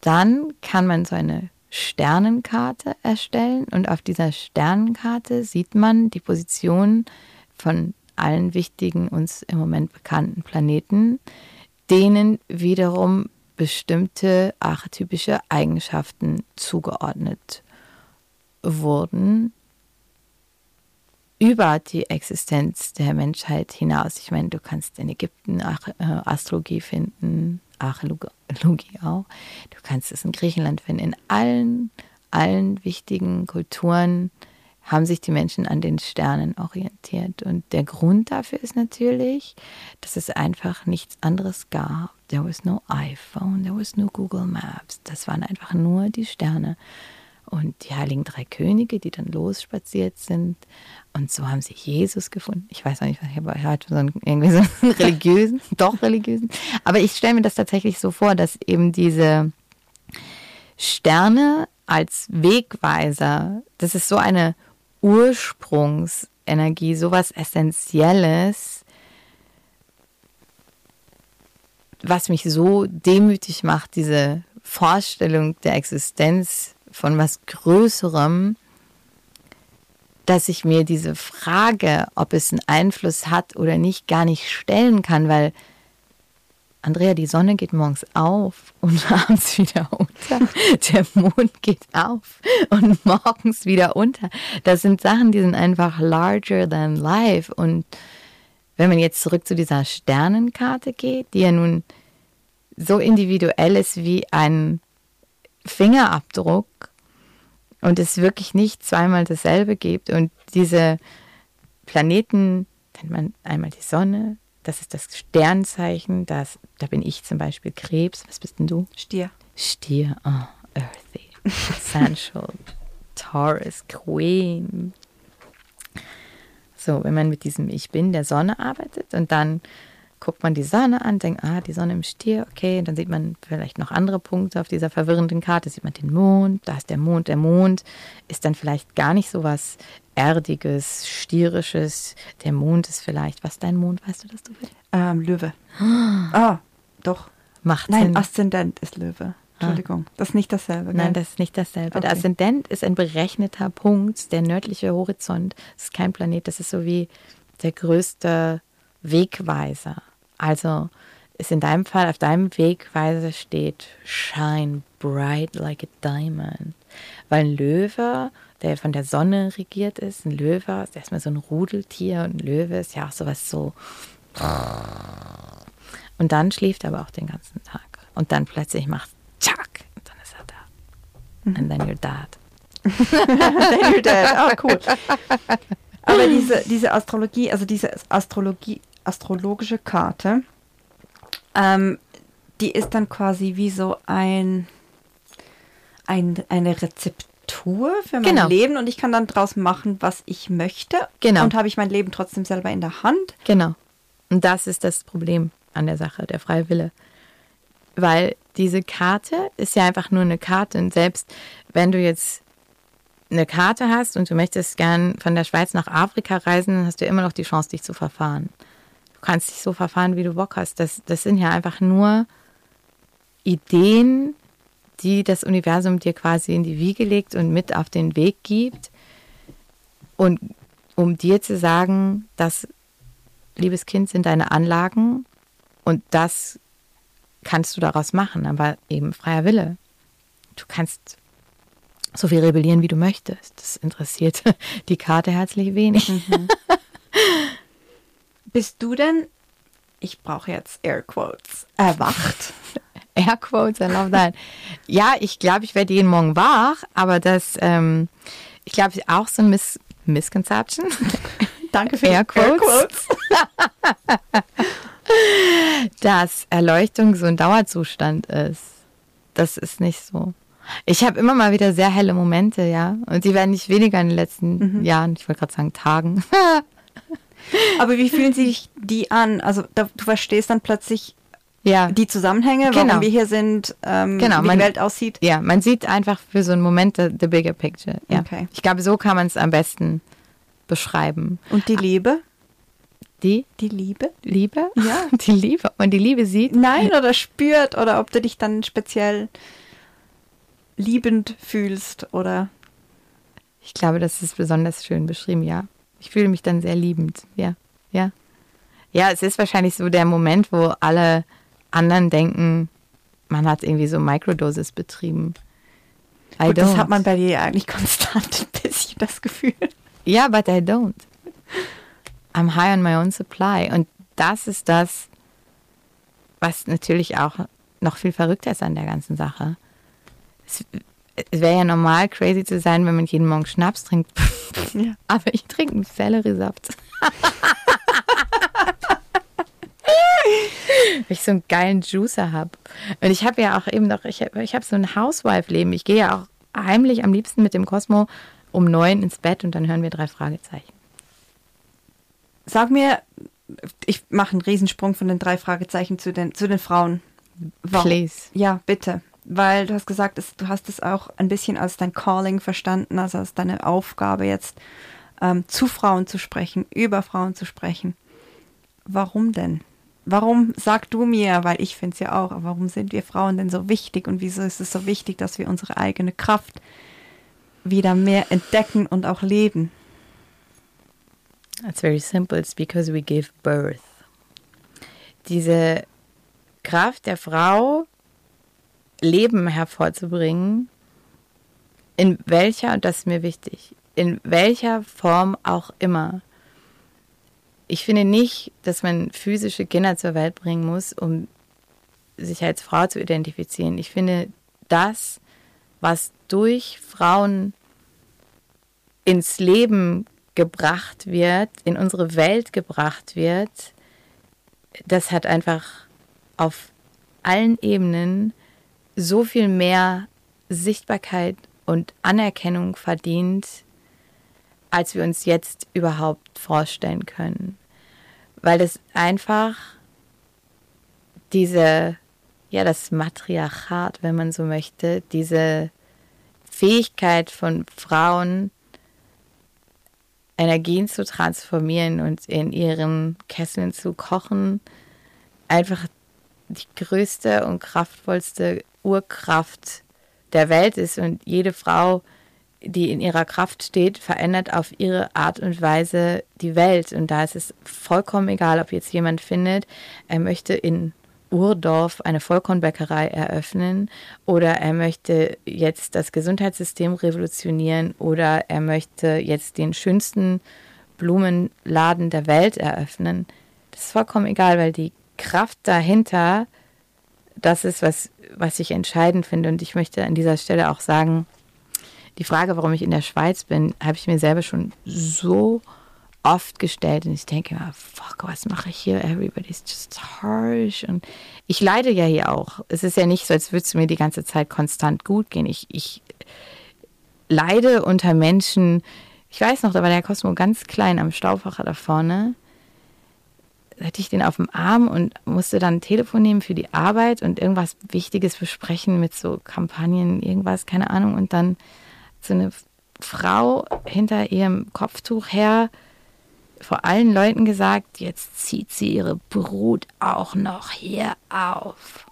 dann kann man so eine Sternenkarte erstellen und auf dieser Sternenkarte sieht man die Position von allen wichtigen uns im Moment bekannten Planeten, denen wiederum bestimmte archetypische Eigenschaften zugeordnet wurden über die Existenz der Menschheit hinaus. Ich meine, du kannst in Ägypten äh, Astrologie finden, Archäologie auch. Du kannst es in Griechenland finden. In allen, allen wichtigen Kulturen haben sich die Menschen an den Sternen orientiert. Und der Grund dafür ist natürlich, dass es einfach nichts anderes gab. There was no iPhone, there was no Google Maps. Das waren einfach nur die Sterne. Und die heiligen drei Könige, die dann losspaziert sind. Und so haben sie Jesus gefunden. Ich weiß auch nicht, ich habe halt so einen, irgendwie so einen (laughs) religiösen, doch religiösen. Aber ich stelle mir das tatsächlich so vor, dass eben diese Sterne als Wegweiser, das ist so eine Ursprungsenergie, sowas Essentielles, was mich so demütig macht, diese Vorstellung der Existenz von was Größerem, dass ich mir diese Frage, ob es einen Einfluss hat oder nicht, gar nicht stellen kann, weil Andrea, die Sonne geht morgens auf und (laughs) abends wieder unter. Der Mond geht auf und morgens wieder unter. Das sind Sachen, die sind einfach larger than life. Und wenn man jetzt zurück zu dieser Sternenkarte geht, die ja nun so individuell ist wie ein Fingerabdruck und es wirklich nicht zweimal dasselbe gibt und diese Planeten, nennt man einmal die Sonne, das ist das Sternzeichen, das, da bin ich zum Beispiel Krebs. Was bist denn du? Stier. Stier, oh, earthy, essential, (laughs) Taurus, Queen. So, wenn man mit diesem Ich Bin der Sonne arbeitet und dann guckt man die Sonne an, denkt, ah, die Sonne im Stier, okay, und dann sieht man vielleicht noch andere Punkte auf dieser verwirrenden Karte, sieht man den Mond, da ist der Mond, der Mond ist dann vielleicht gar nicht so was Erdiges, Stierisches, der Mond ist vielleicht, was dein Mond, weißt du das du willst? Ähm, Löwe. Ah, doch. Macht Nein, Sinn. Aszendent ist Löwe. Entschuldigung, das ist nicht dasselbe. Nein, gell? das ist nicht dasselbe. Der Okay. Aszendent ist ein berechneter Punkt, der nördliche Horizont. Das ist kein Planet, das ist so wie der größte Wegweiser. Also ist in deinem Fall, auf deinem Wegweiser steht Shine bright like a diamond. Weil ein Löwe, der von der Sonne regiert ist, ein Löwe ist erstmal so ein Rudeltier und ein Löwe ist ja auch sowas so. Und dann schläft er aber auch den ganzen Tag. Und dann plötzlich macht Tschak und dann ist er da. And then you're dead. (laughs) Then you're dead. Ah, cool. Aber diese, diese Astrologie, also diese Astrologie, astrologische Karte, ähm, die ist dann quasi wie so ein, ein eine Rezeptur für mein Genau. Leben und ich kann dann draus machen, was ich möchte. Genau. Und habe ich mein Leben trotzdem selber in der Hand. Genau. Und das ist das Problem an der Sache, der freie Wille. Weil diese Karte ist ja einfach nur eine Karte. Und selbst wenn du jetzt eine Karte hast und du möchtest gern von der Schweiz nach Afrika reisen, dann hast du immer noch die Chance, dich zu verfahren. Du kannst dich so verfahren, wie du Bock hast. Das, das sind ja einfach nur Ideen, die das Universum dir quasi in die Wiege legt und mit auf den Weg gibt. Und um dir zu sagen, dass liebes Kind, sind deine Anlagen und das kannst du daraus machen, aber eben freier Wille. Du kannst so viel rebellieren, wie du möchtest. Das interessiert (laughs) die Karte herzlich wenig. (laughs) Bist du denn, ich brauche jetzt Air Quotes, erwacht? (laughs) Air Quotes, I love that. Ja, ich glaube, ich werde jeden Morgen wach, aber das, ähm, ich glaube, auch so ein Miss Misconception. (laughs) Danke für Air die Air Quotes. (laughs) dass Erleuchtung so ein Dauerzustand ist. Das ist nicht so. Ich habe immer mal wieder sehr helle Momente, ja. Und die werden nicht weniger in den letzten Jahren, ich wollte gerade sagen Tagen. Aber wie fühlen sich die an? Also da, du verstehst dann plötzlich ja. die Zusammenhänge, warum Genau. wir hier sind, ähm, Genau, wie man- die Welt aussieht. ja, man sieht einfach für so einen Moment the, the bigger picture. Ja. Okay. Ich glaube, so kann man es am besten beschreiben. Und die Liebe? Die Die Liebe? Liebe? Ja. (laughs) Die Liebe. Und die Liebe sieht. Nein, oder spürt, oder ob du dich dann speziell liebend fühlst, oder Ich glaube, das ist besonders schön beschrieben, ja. Ich fühle mich dann sehr liebend, ja. Ja. Ja, es ist wahrscheinlich so der Moment, wo alle anderen denken, man hat irgendwie so Microdosis betrieben. I Gut, das don't. hat man bei dir eigentlich konstant ein bisschen das Gefühl. Ja, but I don't. I'm high on my own supply. Und das ist das, was natürlich auch noch viel verrückter ist an der ganzen Sache. Es, es wäre ja normal, crazy zu sein, wenn man jeden Morgen Schnaps trinkt. (laughs) Ja. Aber ich trinke einen Selleriesaft. (laughs) Weil ich so einen geilen Juicer habe. Und ich habe ja auch eben noch, ich habe ich hab so ein Housewife-Leben. Ich gehe ja auch heimlich am liebsten mit dem Cosmo um neun ins Bett und dann hören wir drei Fragezeichen. Sag mir, ich mache einen Riesensprung von den drei Fragezeichen zu den, zu den Frauen. Warum? Please. Ja, bitte. Weil du hast gesagt, es, du hast es auch ein bisschen als dein Calling verstanden, also als deine Aufgabe jetzt ähm, zu Frauen zu sprechen, über Frauen zu sprechen. Warum denn? Warum sag du mir, weil ich finde es ja auch, aber warum sind wir Frauen denn so wichtig und wieso ist es so wichtig, dass wir unsere eigene Kraft wieder mehr entdecken und auch leben? It's very simple. It's because we give birth. Diese Kraft der Frau, Leben hervorzubringen, in welcher, und das ist mir wichtig, in welcher Form auch immer. Ich finde nicht, dass man physische Kinder zur Welt bringen muss, um sich als Frau zu identifizieren. Ich finde, das, was durch Frauen ins Leben gebracht wird, in unsere Welt gebracht wird, das hat einfach auf allen Ebenen so viel mehr Sichtbarkeit und Anerkennung verdient, als wir uns jetzt überhaupt vorstellen können. Weil es einfach diese, ja, das Matriarchat, wenn man so möchte, diese Fähigkeit von Frauen, Energien zu transformieren und in ihren Kesseln zu kochen, einfach die größte und kraftvollste Urkraft der Welt ist. Und jede Frau, die in ihrer Kraft steht, verändert auf ihre Art und Weise die Welt. Und da ist es vollkommen egal, ob jetzt jemand findet, er möchte in Urdorf eine Vollkornbäckerei eröffnen oder er möchte jetzt das Gesundheitssystem revolutionieren oder er möchte jetzt den schönsten Blumenladen der Welt eröffnen. Das ist vollkommen egal, weil die Kraft dahinter, das ist, was, was ich entscheidend finde. Und ich möchte an dieser Stelle auch sagen, die Frage, warum ich in der Schweiz bin, habe ich mir selber schon so oft gestellt und ich denke immer, fuck, was mache ich hier? Everybody's just harsh. Und ich leide ja hier auch. Es ist ja nicht so, als würde es mir die ganze Zeit konstant gut gehen. Ich, ich leide unter Menschen. Ich weiß noch, da war der Cosmo ganz klein am Stauffacher da vorne. Hatte ich den auf dem Arm und musste dann ein Telefon nehmen für die Arbeit und irgendwas Wichtiges besprechen mit so Kampagnen, irgendwas, keine Ahnung. Und dann so eine Frau hinter ihrem Kopftuch her vor allen Leuten gesagt, jetzt zieht sie ihre Brut auch noch hier auf.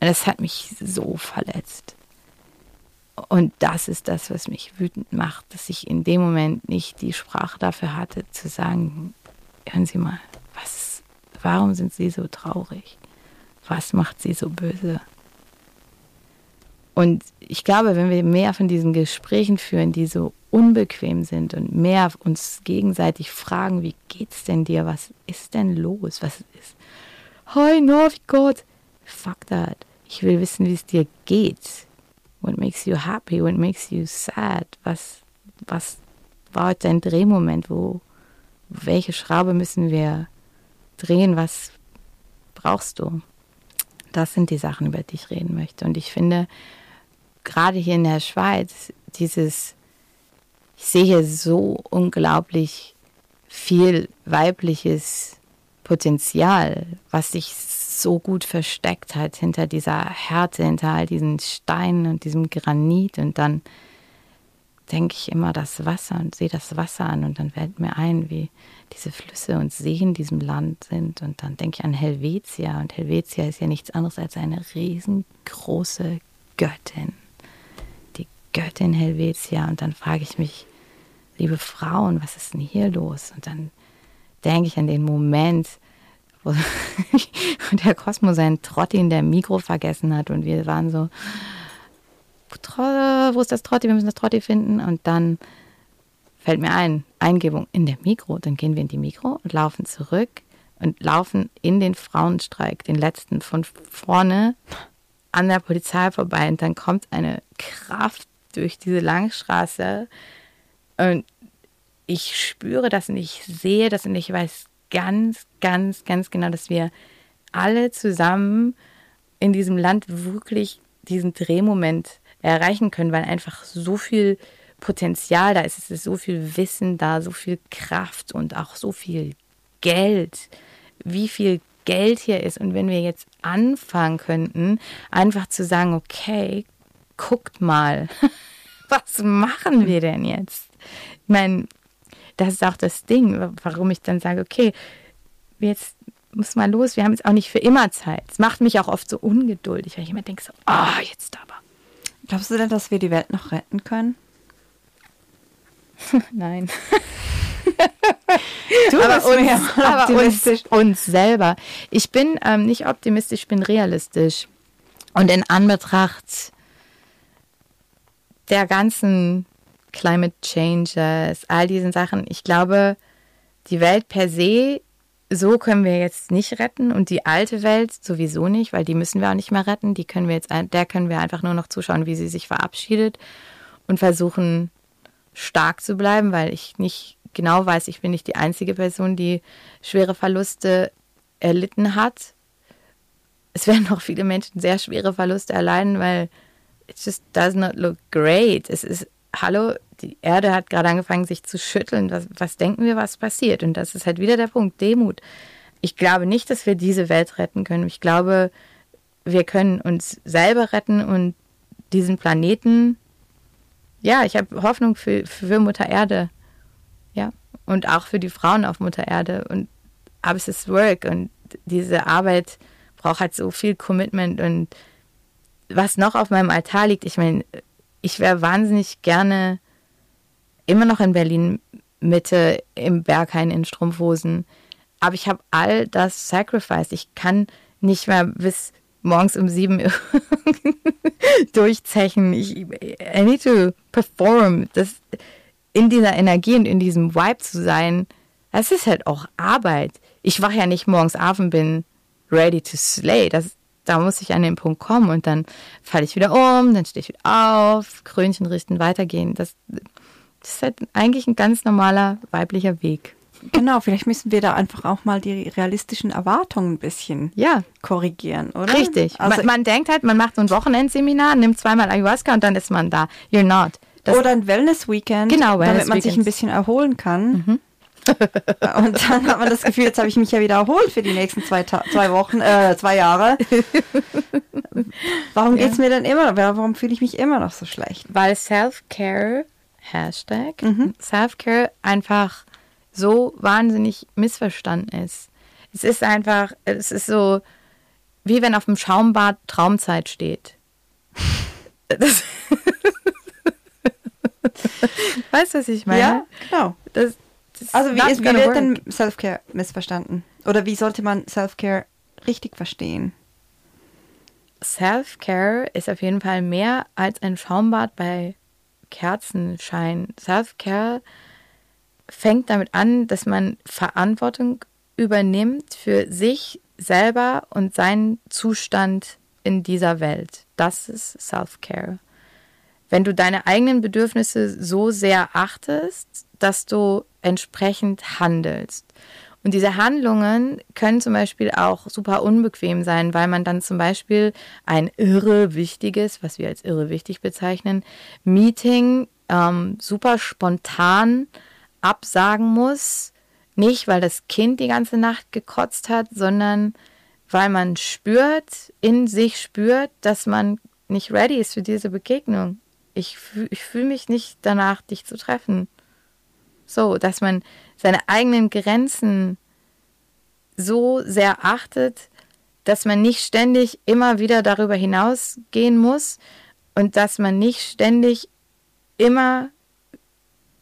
Und das hat mich so verletzt. Und das ist das, was mich wütend macht, dass ich in dem Moment nicht die Sprache dafür hatte, zu sagen, hören Sie mal, was, warum sind Sie so traurig? Was macht Sie so böse? Und ich glaube, wenn wir mehr von diesen Gesprächen führen, die so unbequem sind und mehr uns gegenseitig fragen, wie geht's denn dir? Was ist denn los? Was ist? Hi, wie Gott. Fuck that. Ich will wissen, wie es dir geht. What makes you happy? What makes you sad? Was, was war heute dein Drehmoment? Wo, welche Schraube müssen wir drehen? Was brauchst du? Das sind die Sachen, über die ich reden möchte. Und ich finde, gerade hier in der Schweiz, dieses, ich sehe hier so unglaublich viel weibliches Potenzial, was sich so gut versteckt hat hinter dieser Härte, hinter all diesen Steinen und diesem Granit. Und dann denke ich immer das Wasser und sehe das Wasser an und dann fällt mir ein, wie diese Flüsse und Seen in diesem Land sind. Und dann denke ich an Helvetia. Und Helvetia ist ja nichts anderes als eine riesengroße Göttin. Göttin Helvetia. Und dann frage ich mich, liebe Frauen, was ist denn hier los? Und dann denke ich an den Moment, wo (laughs) der Kosmos seinen Trotti in der Mikro vergessen hat und wir waren so, wo ist das Trotti? Wir müssen das Trotti finden. Und dann fällt mir ein, Eingebung in der Mikro. Dann gehen wir in die Mikro und laufen zurück und laufen in den Frauenstreik, den letzten, von vorne an der Polizei vorbei. Und dann kommt eine Kraft durch diese Langstraße und ich spüre das und ich sehe das und ich weiß ganz, ganz, ganz genau, dass wir alle zusammen in diesem Land wirklich diesen Drehmoment erreichen können, weil einfach so viel Potenzial da ist, es ist so viel Wissen da, so viel Kraft und auch so viel Geld. Wie viel Geld hier ist. Und wenn wir jetzt anfangen könnten, einfach zu sagen, okay, guckt mal, (laughs) was machen wir denn jetzt? Ich meine, das ist auch das Ding, warum ich dann sage, okay, jetzt muss mal los, wir haben jetzt auch nicht für immer Zeit. Es macht mich auch oft so ungeduldig, weil ich immer denke so, ah, oh, jetzt aber. Glaubst du denn, dass wir die Welt noch retten können? (laughs) Nein. (laughs) du aber uns, (laughs) aber uns, uns, selber. Ich bin ähm, nicht optimistisch, ich bin realistisch. Und in Anbetracht der ganzen Climate Changes, all diesen Sachen, ich glaube, die Welt per se, so können wir jetzt nicht retten und die alte Welt sowieso nicht, weil die müssen wir auch nicht mehr retten. Die können wir jetzt, der können wir einfach nur noch zuschauen, wie sie sich verabschiedet und versuchen stark zu bleiben, weil ich nicht genau weiß, ich bin nicht die einzige Person, die schwere Verluste erlitten hat. Es werden noch viele Menschen sehr schwere Verluste erleiden, weil it just does not look great. Es ist, hallo, die Erde hat gerade angefangen, sich zu schütteln. Was, was denken wir, was passiert? Und das ist halt wieder der Punkt, Demut. Ich glaube nicht, dass wir diese Welt retten können. Ich glaube, wir können uns selber retten und diesen Planeten. Ja, ich habe Hoffnung für, für Mutter Erde ja, und auch für die Frauen auf Mutter Erde. Und aber es ist Work und diese Arbeit braucht halt so viel Commitment und was noch auf meinem Altar liegt, ich meine, ich wäre wahnsinnig gerne immer noch in Berlin Mitte im Berghain in Strumpfhosen. Aber ich habe all das sacrificed. Ich kann nicht mehr bis morgens um sieben (laughs) durchzechen. Ich, I need to perform. Das, in dieser Energie und in diesem Vibe zu sein, das ist halt auch Arbeit. Ich wache ja nicht morgens auf und bin ready to slay. Das, da muss ich an den Punkt kommen und dann falle ich wieder um, dann stehe ich wieder auf, Krönchen richten, weitergehen. Das, das ist halt eigentlich ein ganz normaler weiblicher Weg. Genau, vielleicht müssen wir da einfach auch mal die realistischen Erwartungen ein bisschen ja. korrigieren, oder? Richtig. Also man, man denkt halt, man macht so ein Wochenendseminar, nimmt zweimal Ayahuasca und dann ist man da. You're not. Das Oder ein Wellness-Weekend, genau, Wellness damit man sich ein bisschen erholen kann. Mhm. (laughs) Und dann hat man das Gefühl, jetzt habe ich mich ja wieder erholt für die nächsten zwei, zwei Wochen, äh, zwei Jahre. (laughs) Warum ja. geht es mir denn immer, warum fühle ich mich immer noch so schlecht? Weil Self-Care, Hashtag, mhm. Self-Care einfach so wahnsinnig missverstanden ist. Es ist einfach, es ist so, wie wenn auf dem Schaumbad Traumzeit steht. (laughs) Das (laughs) weißt du, was ich meine? Ja, genau. Das, das also wie, ist, wie wird denn Self-Care missverstanden? Oder wie sollte man Self-Care richtig verstehen? Self-Care ist auf jeden Fall mehr als ein Schaumbad bei Kerzenschein. Self-Care fängt damit an, dass man Verantwortung übernimmt für sich selber und seinen Zustand in dieser Welt. Das ist Self-Care wenn du deine eigenen Bedürfnisse so sehr achtest, dass du entsprechend handelst. Und diese Handlungen können zum Beispiel auch super unbequem sein, weil man dann zum Beispiel ein irre wichtiges, was wir als irre wichtig bezeichnen, Meeting ähm, super spontan absagen muss. Nicht, weil das Kind die ganze Nacht gekotzt hat, sondern weil man spürt, in sich spürt, dass man nicht ready ist für diese Begegnung ich, ich fühle mich nicht danach, dich zu treffen. So, dass man seine eigenen Grenzen so sehr achtet, dass man nicht ständig immer wieder darüber hinausgehen muss und dass man nicht ständig immer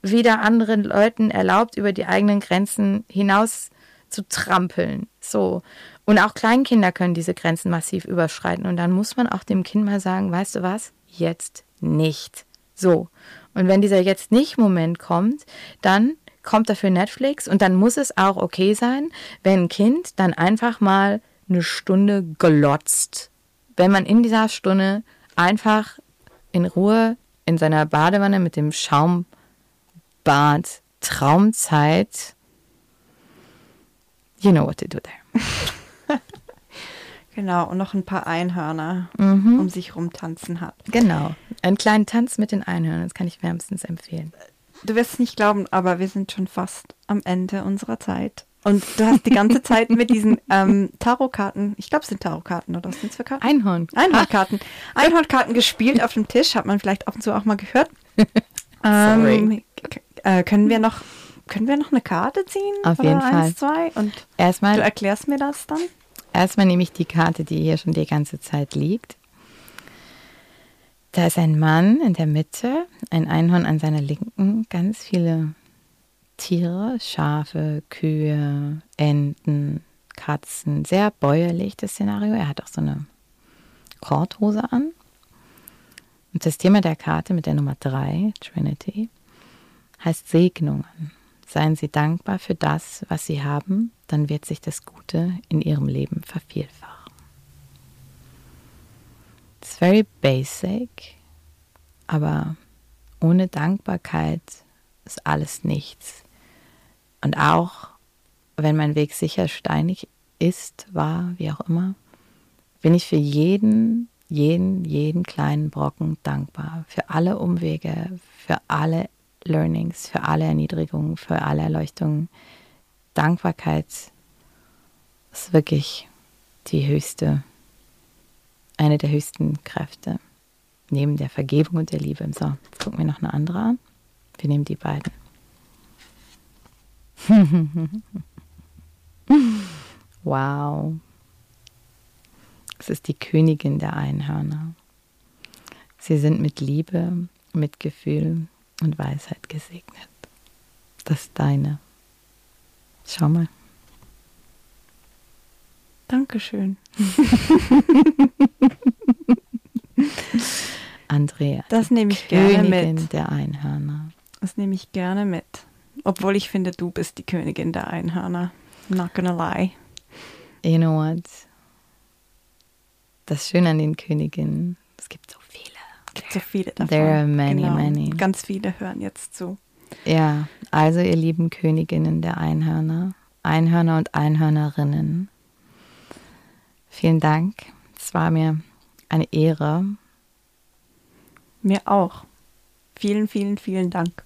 wieder anderen Leuten erlaubt, über die eigenen Grenzen hinaus zu trampeln. So. Und auch Kleinkinder können diese Grenzen massiv überschreiten. Und dann muss man auch dem Kind mal sagen, weißt du was? Jetzt nicht. So. Und wenn dieser jetzt nicht Moment kommt, dann kommt dafür Netflix und dann muss es auch okay sein, wenn ein Kind dann einfach mal eine Stunde glotzt. Wenn man in dieser Stunde einfach in Ruhe in seiner Badewanne mit dem Schaumbad Traumzeit. You know what to do there. (laughs) Genau, und noch ein paar Einhörner mhm. um sich rumtanzen hat. Genau. Einen kleinen Tanz mit den Einhörnern, das kann ich wärmstens empfehlen. Du wirst es nicht glauben, aber wir sind schon fast am Ende unserer Zeit. Und du hast die ganze Zeit mit diesen (laughs) ähm, Tarotkarten, ich glaube, es sind Tarotkarten oder was sind es für Karten? Einhorn. Einhornkarten. (laughs) Einhornkarten gespielt auf dem Tisch, hat man vielleicht ab und zu auch mal gehört. Sorry. Ähm, äh, können wir noch können wir noch eine Karte ziehen? Auf Oder jeden eins, Fall. zwei? Und du Erstmal, erklärst mir das dann? erstmal nehme ich die Karte, die hier schon die ganze Zeit liegt. Da ist ein Mann in der Mitte, ein Einhorn an seiner Linken, ganz viele Tiere, Schafe, Kühe, Enten, Katzen. Sehr bäuerlich das Szenario. Er hat auch so eine Korthose an. Und das Thema der Karte mit der Nummer 3, Trinity, heißt Segnungen. Seien Sie dankbar für das, was Sie haben, dann wird sich das Gute in Ihrem Leben vervielfachen. It's very basic, aber ohne Dankbarkeit ist alles nichts. Und auch wenn mein Weg sicher steinig ist, war, wie auch immer, bin ich für jeden, jeden, jeden kleinen Brocken dankbar. Für alle Umwege, für alle Learnings, für alle Erniedrigungen, für alle Erleuchtungen. Dankbarkeit ist wirklich die höchste, eine der höchsten Kräfte. Neben der Vergebung und der Liebe. So, jetzt gucken wir noch eine andere an. Wir nehmen die beiden. (laughs) wow. Es ist die Königin der Einhörner. Sie sind mit Liebe, Mitgefühl und Weisheit gesegnet. Das ist deine. Schau mal. Dankeschön. (laughs) Andrea. Das die nehme ich gerne Königin mit. der Einhörner. Das nehme ich gerne mit. Obwohl ich finde, du bist die Königin der Einhörner. Not gonna lie. You know what? Das Schöne an den Königinnen, es gibt so. Gibt so viele davon. There are many, genau. many. Ganz viele hören jetzt zu. Ja, also ihr lieben Königinnen der Einhörner, Einhörner und Einhörnerinnen. Vielen Dank. Es war mir eine Ehre. Mir auch. Vielen, vielen, vielen Dank.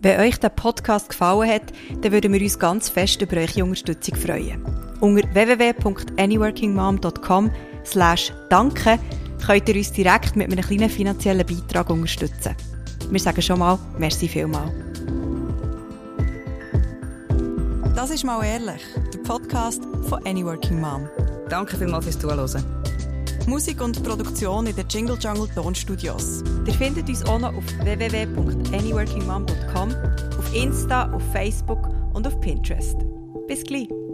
Wenn euch der Podcast gefallen hat, dann würden wir uns ganz fest über eure Unterstützung freuen. Unter www.anyworkingmom.com slash danke könnt ihr uns direkt mit einem kleinen finanziellen Beitrag unterstützen. Wir sagen schon mal, merci vielmal. Das ist mal ehrlich, der Podcast von Anyworking Mom. Danke vielmals fürs Zuhören. Musik und Produktion in den Jingle Jungle Tonstudios. Ihr findet uns auch noch auf www.anyworkingmom.com, auf Insta, auf Facebook und auf Pinterest. Bis gleich!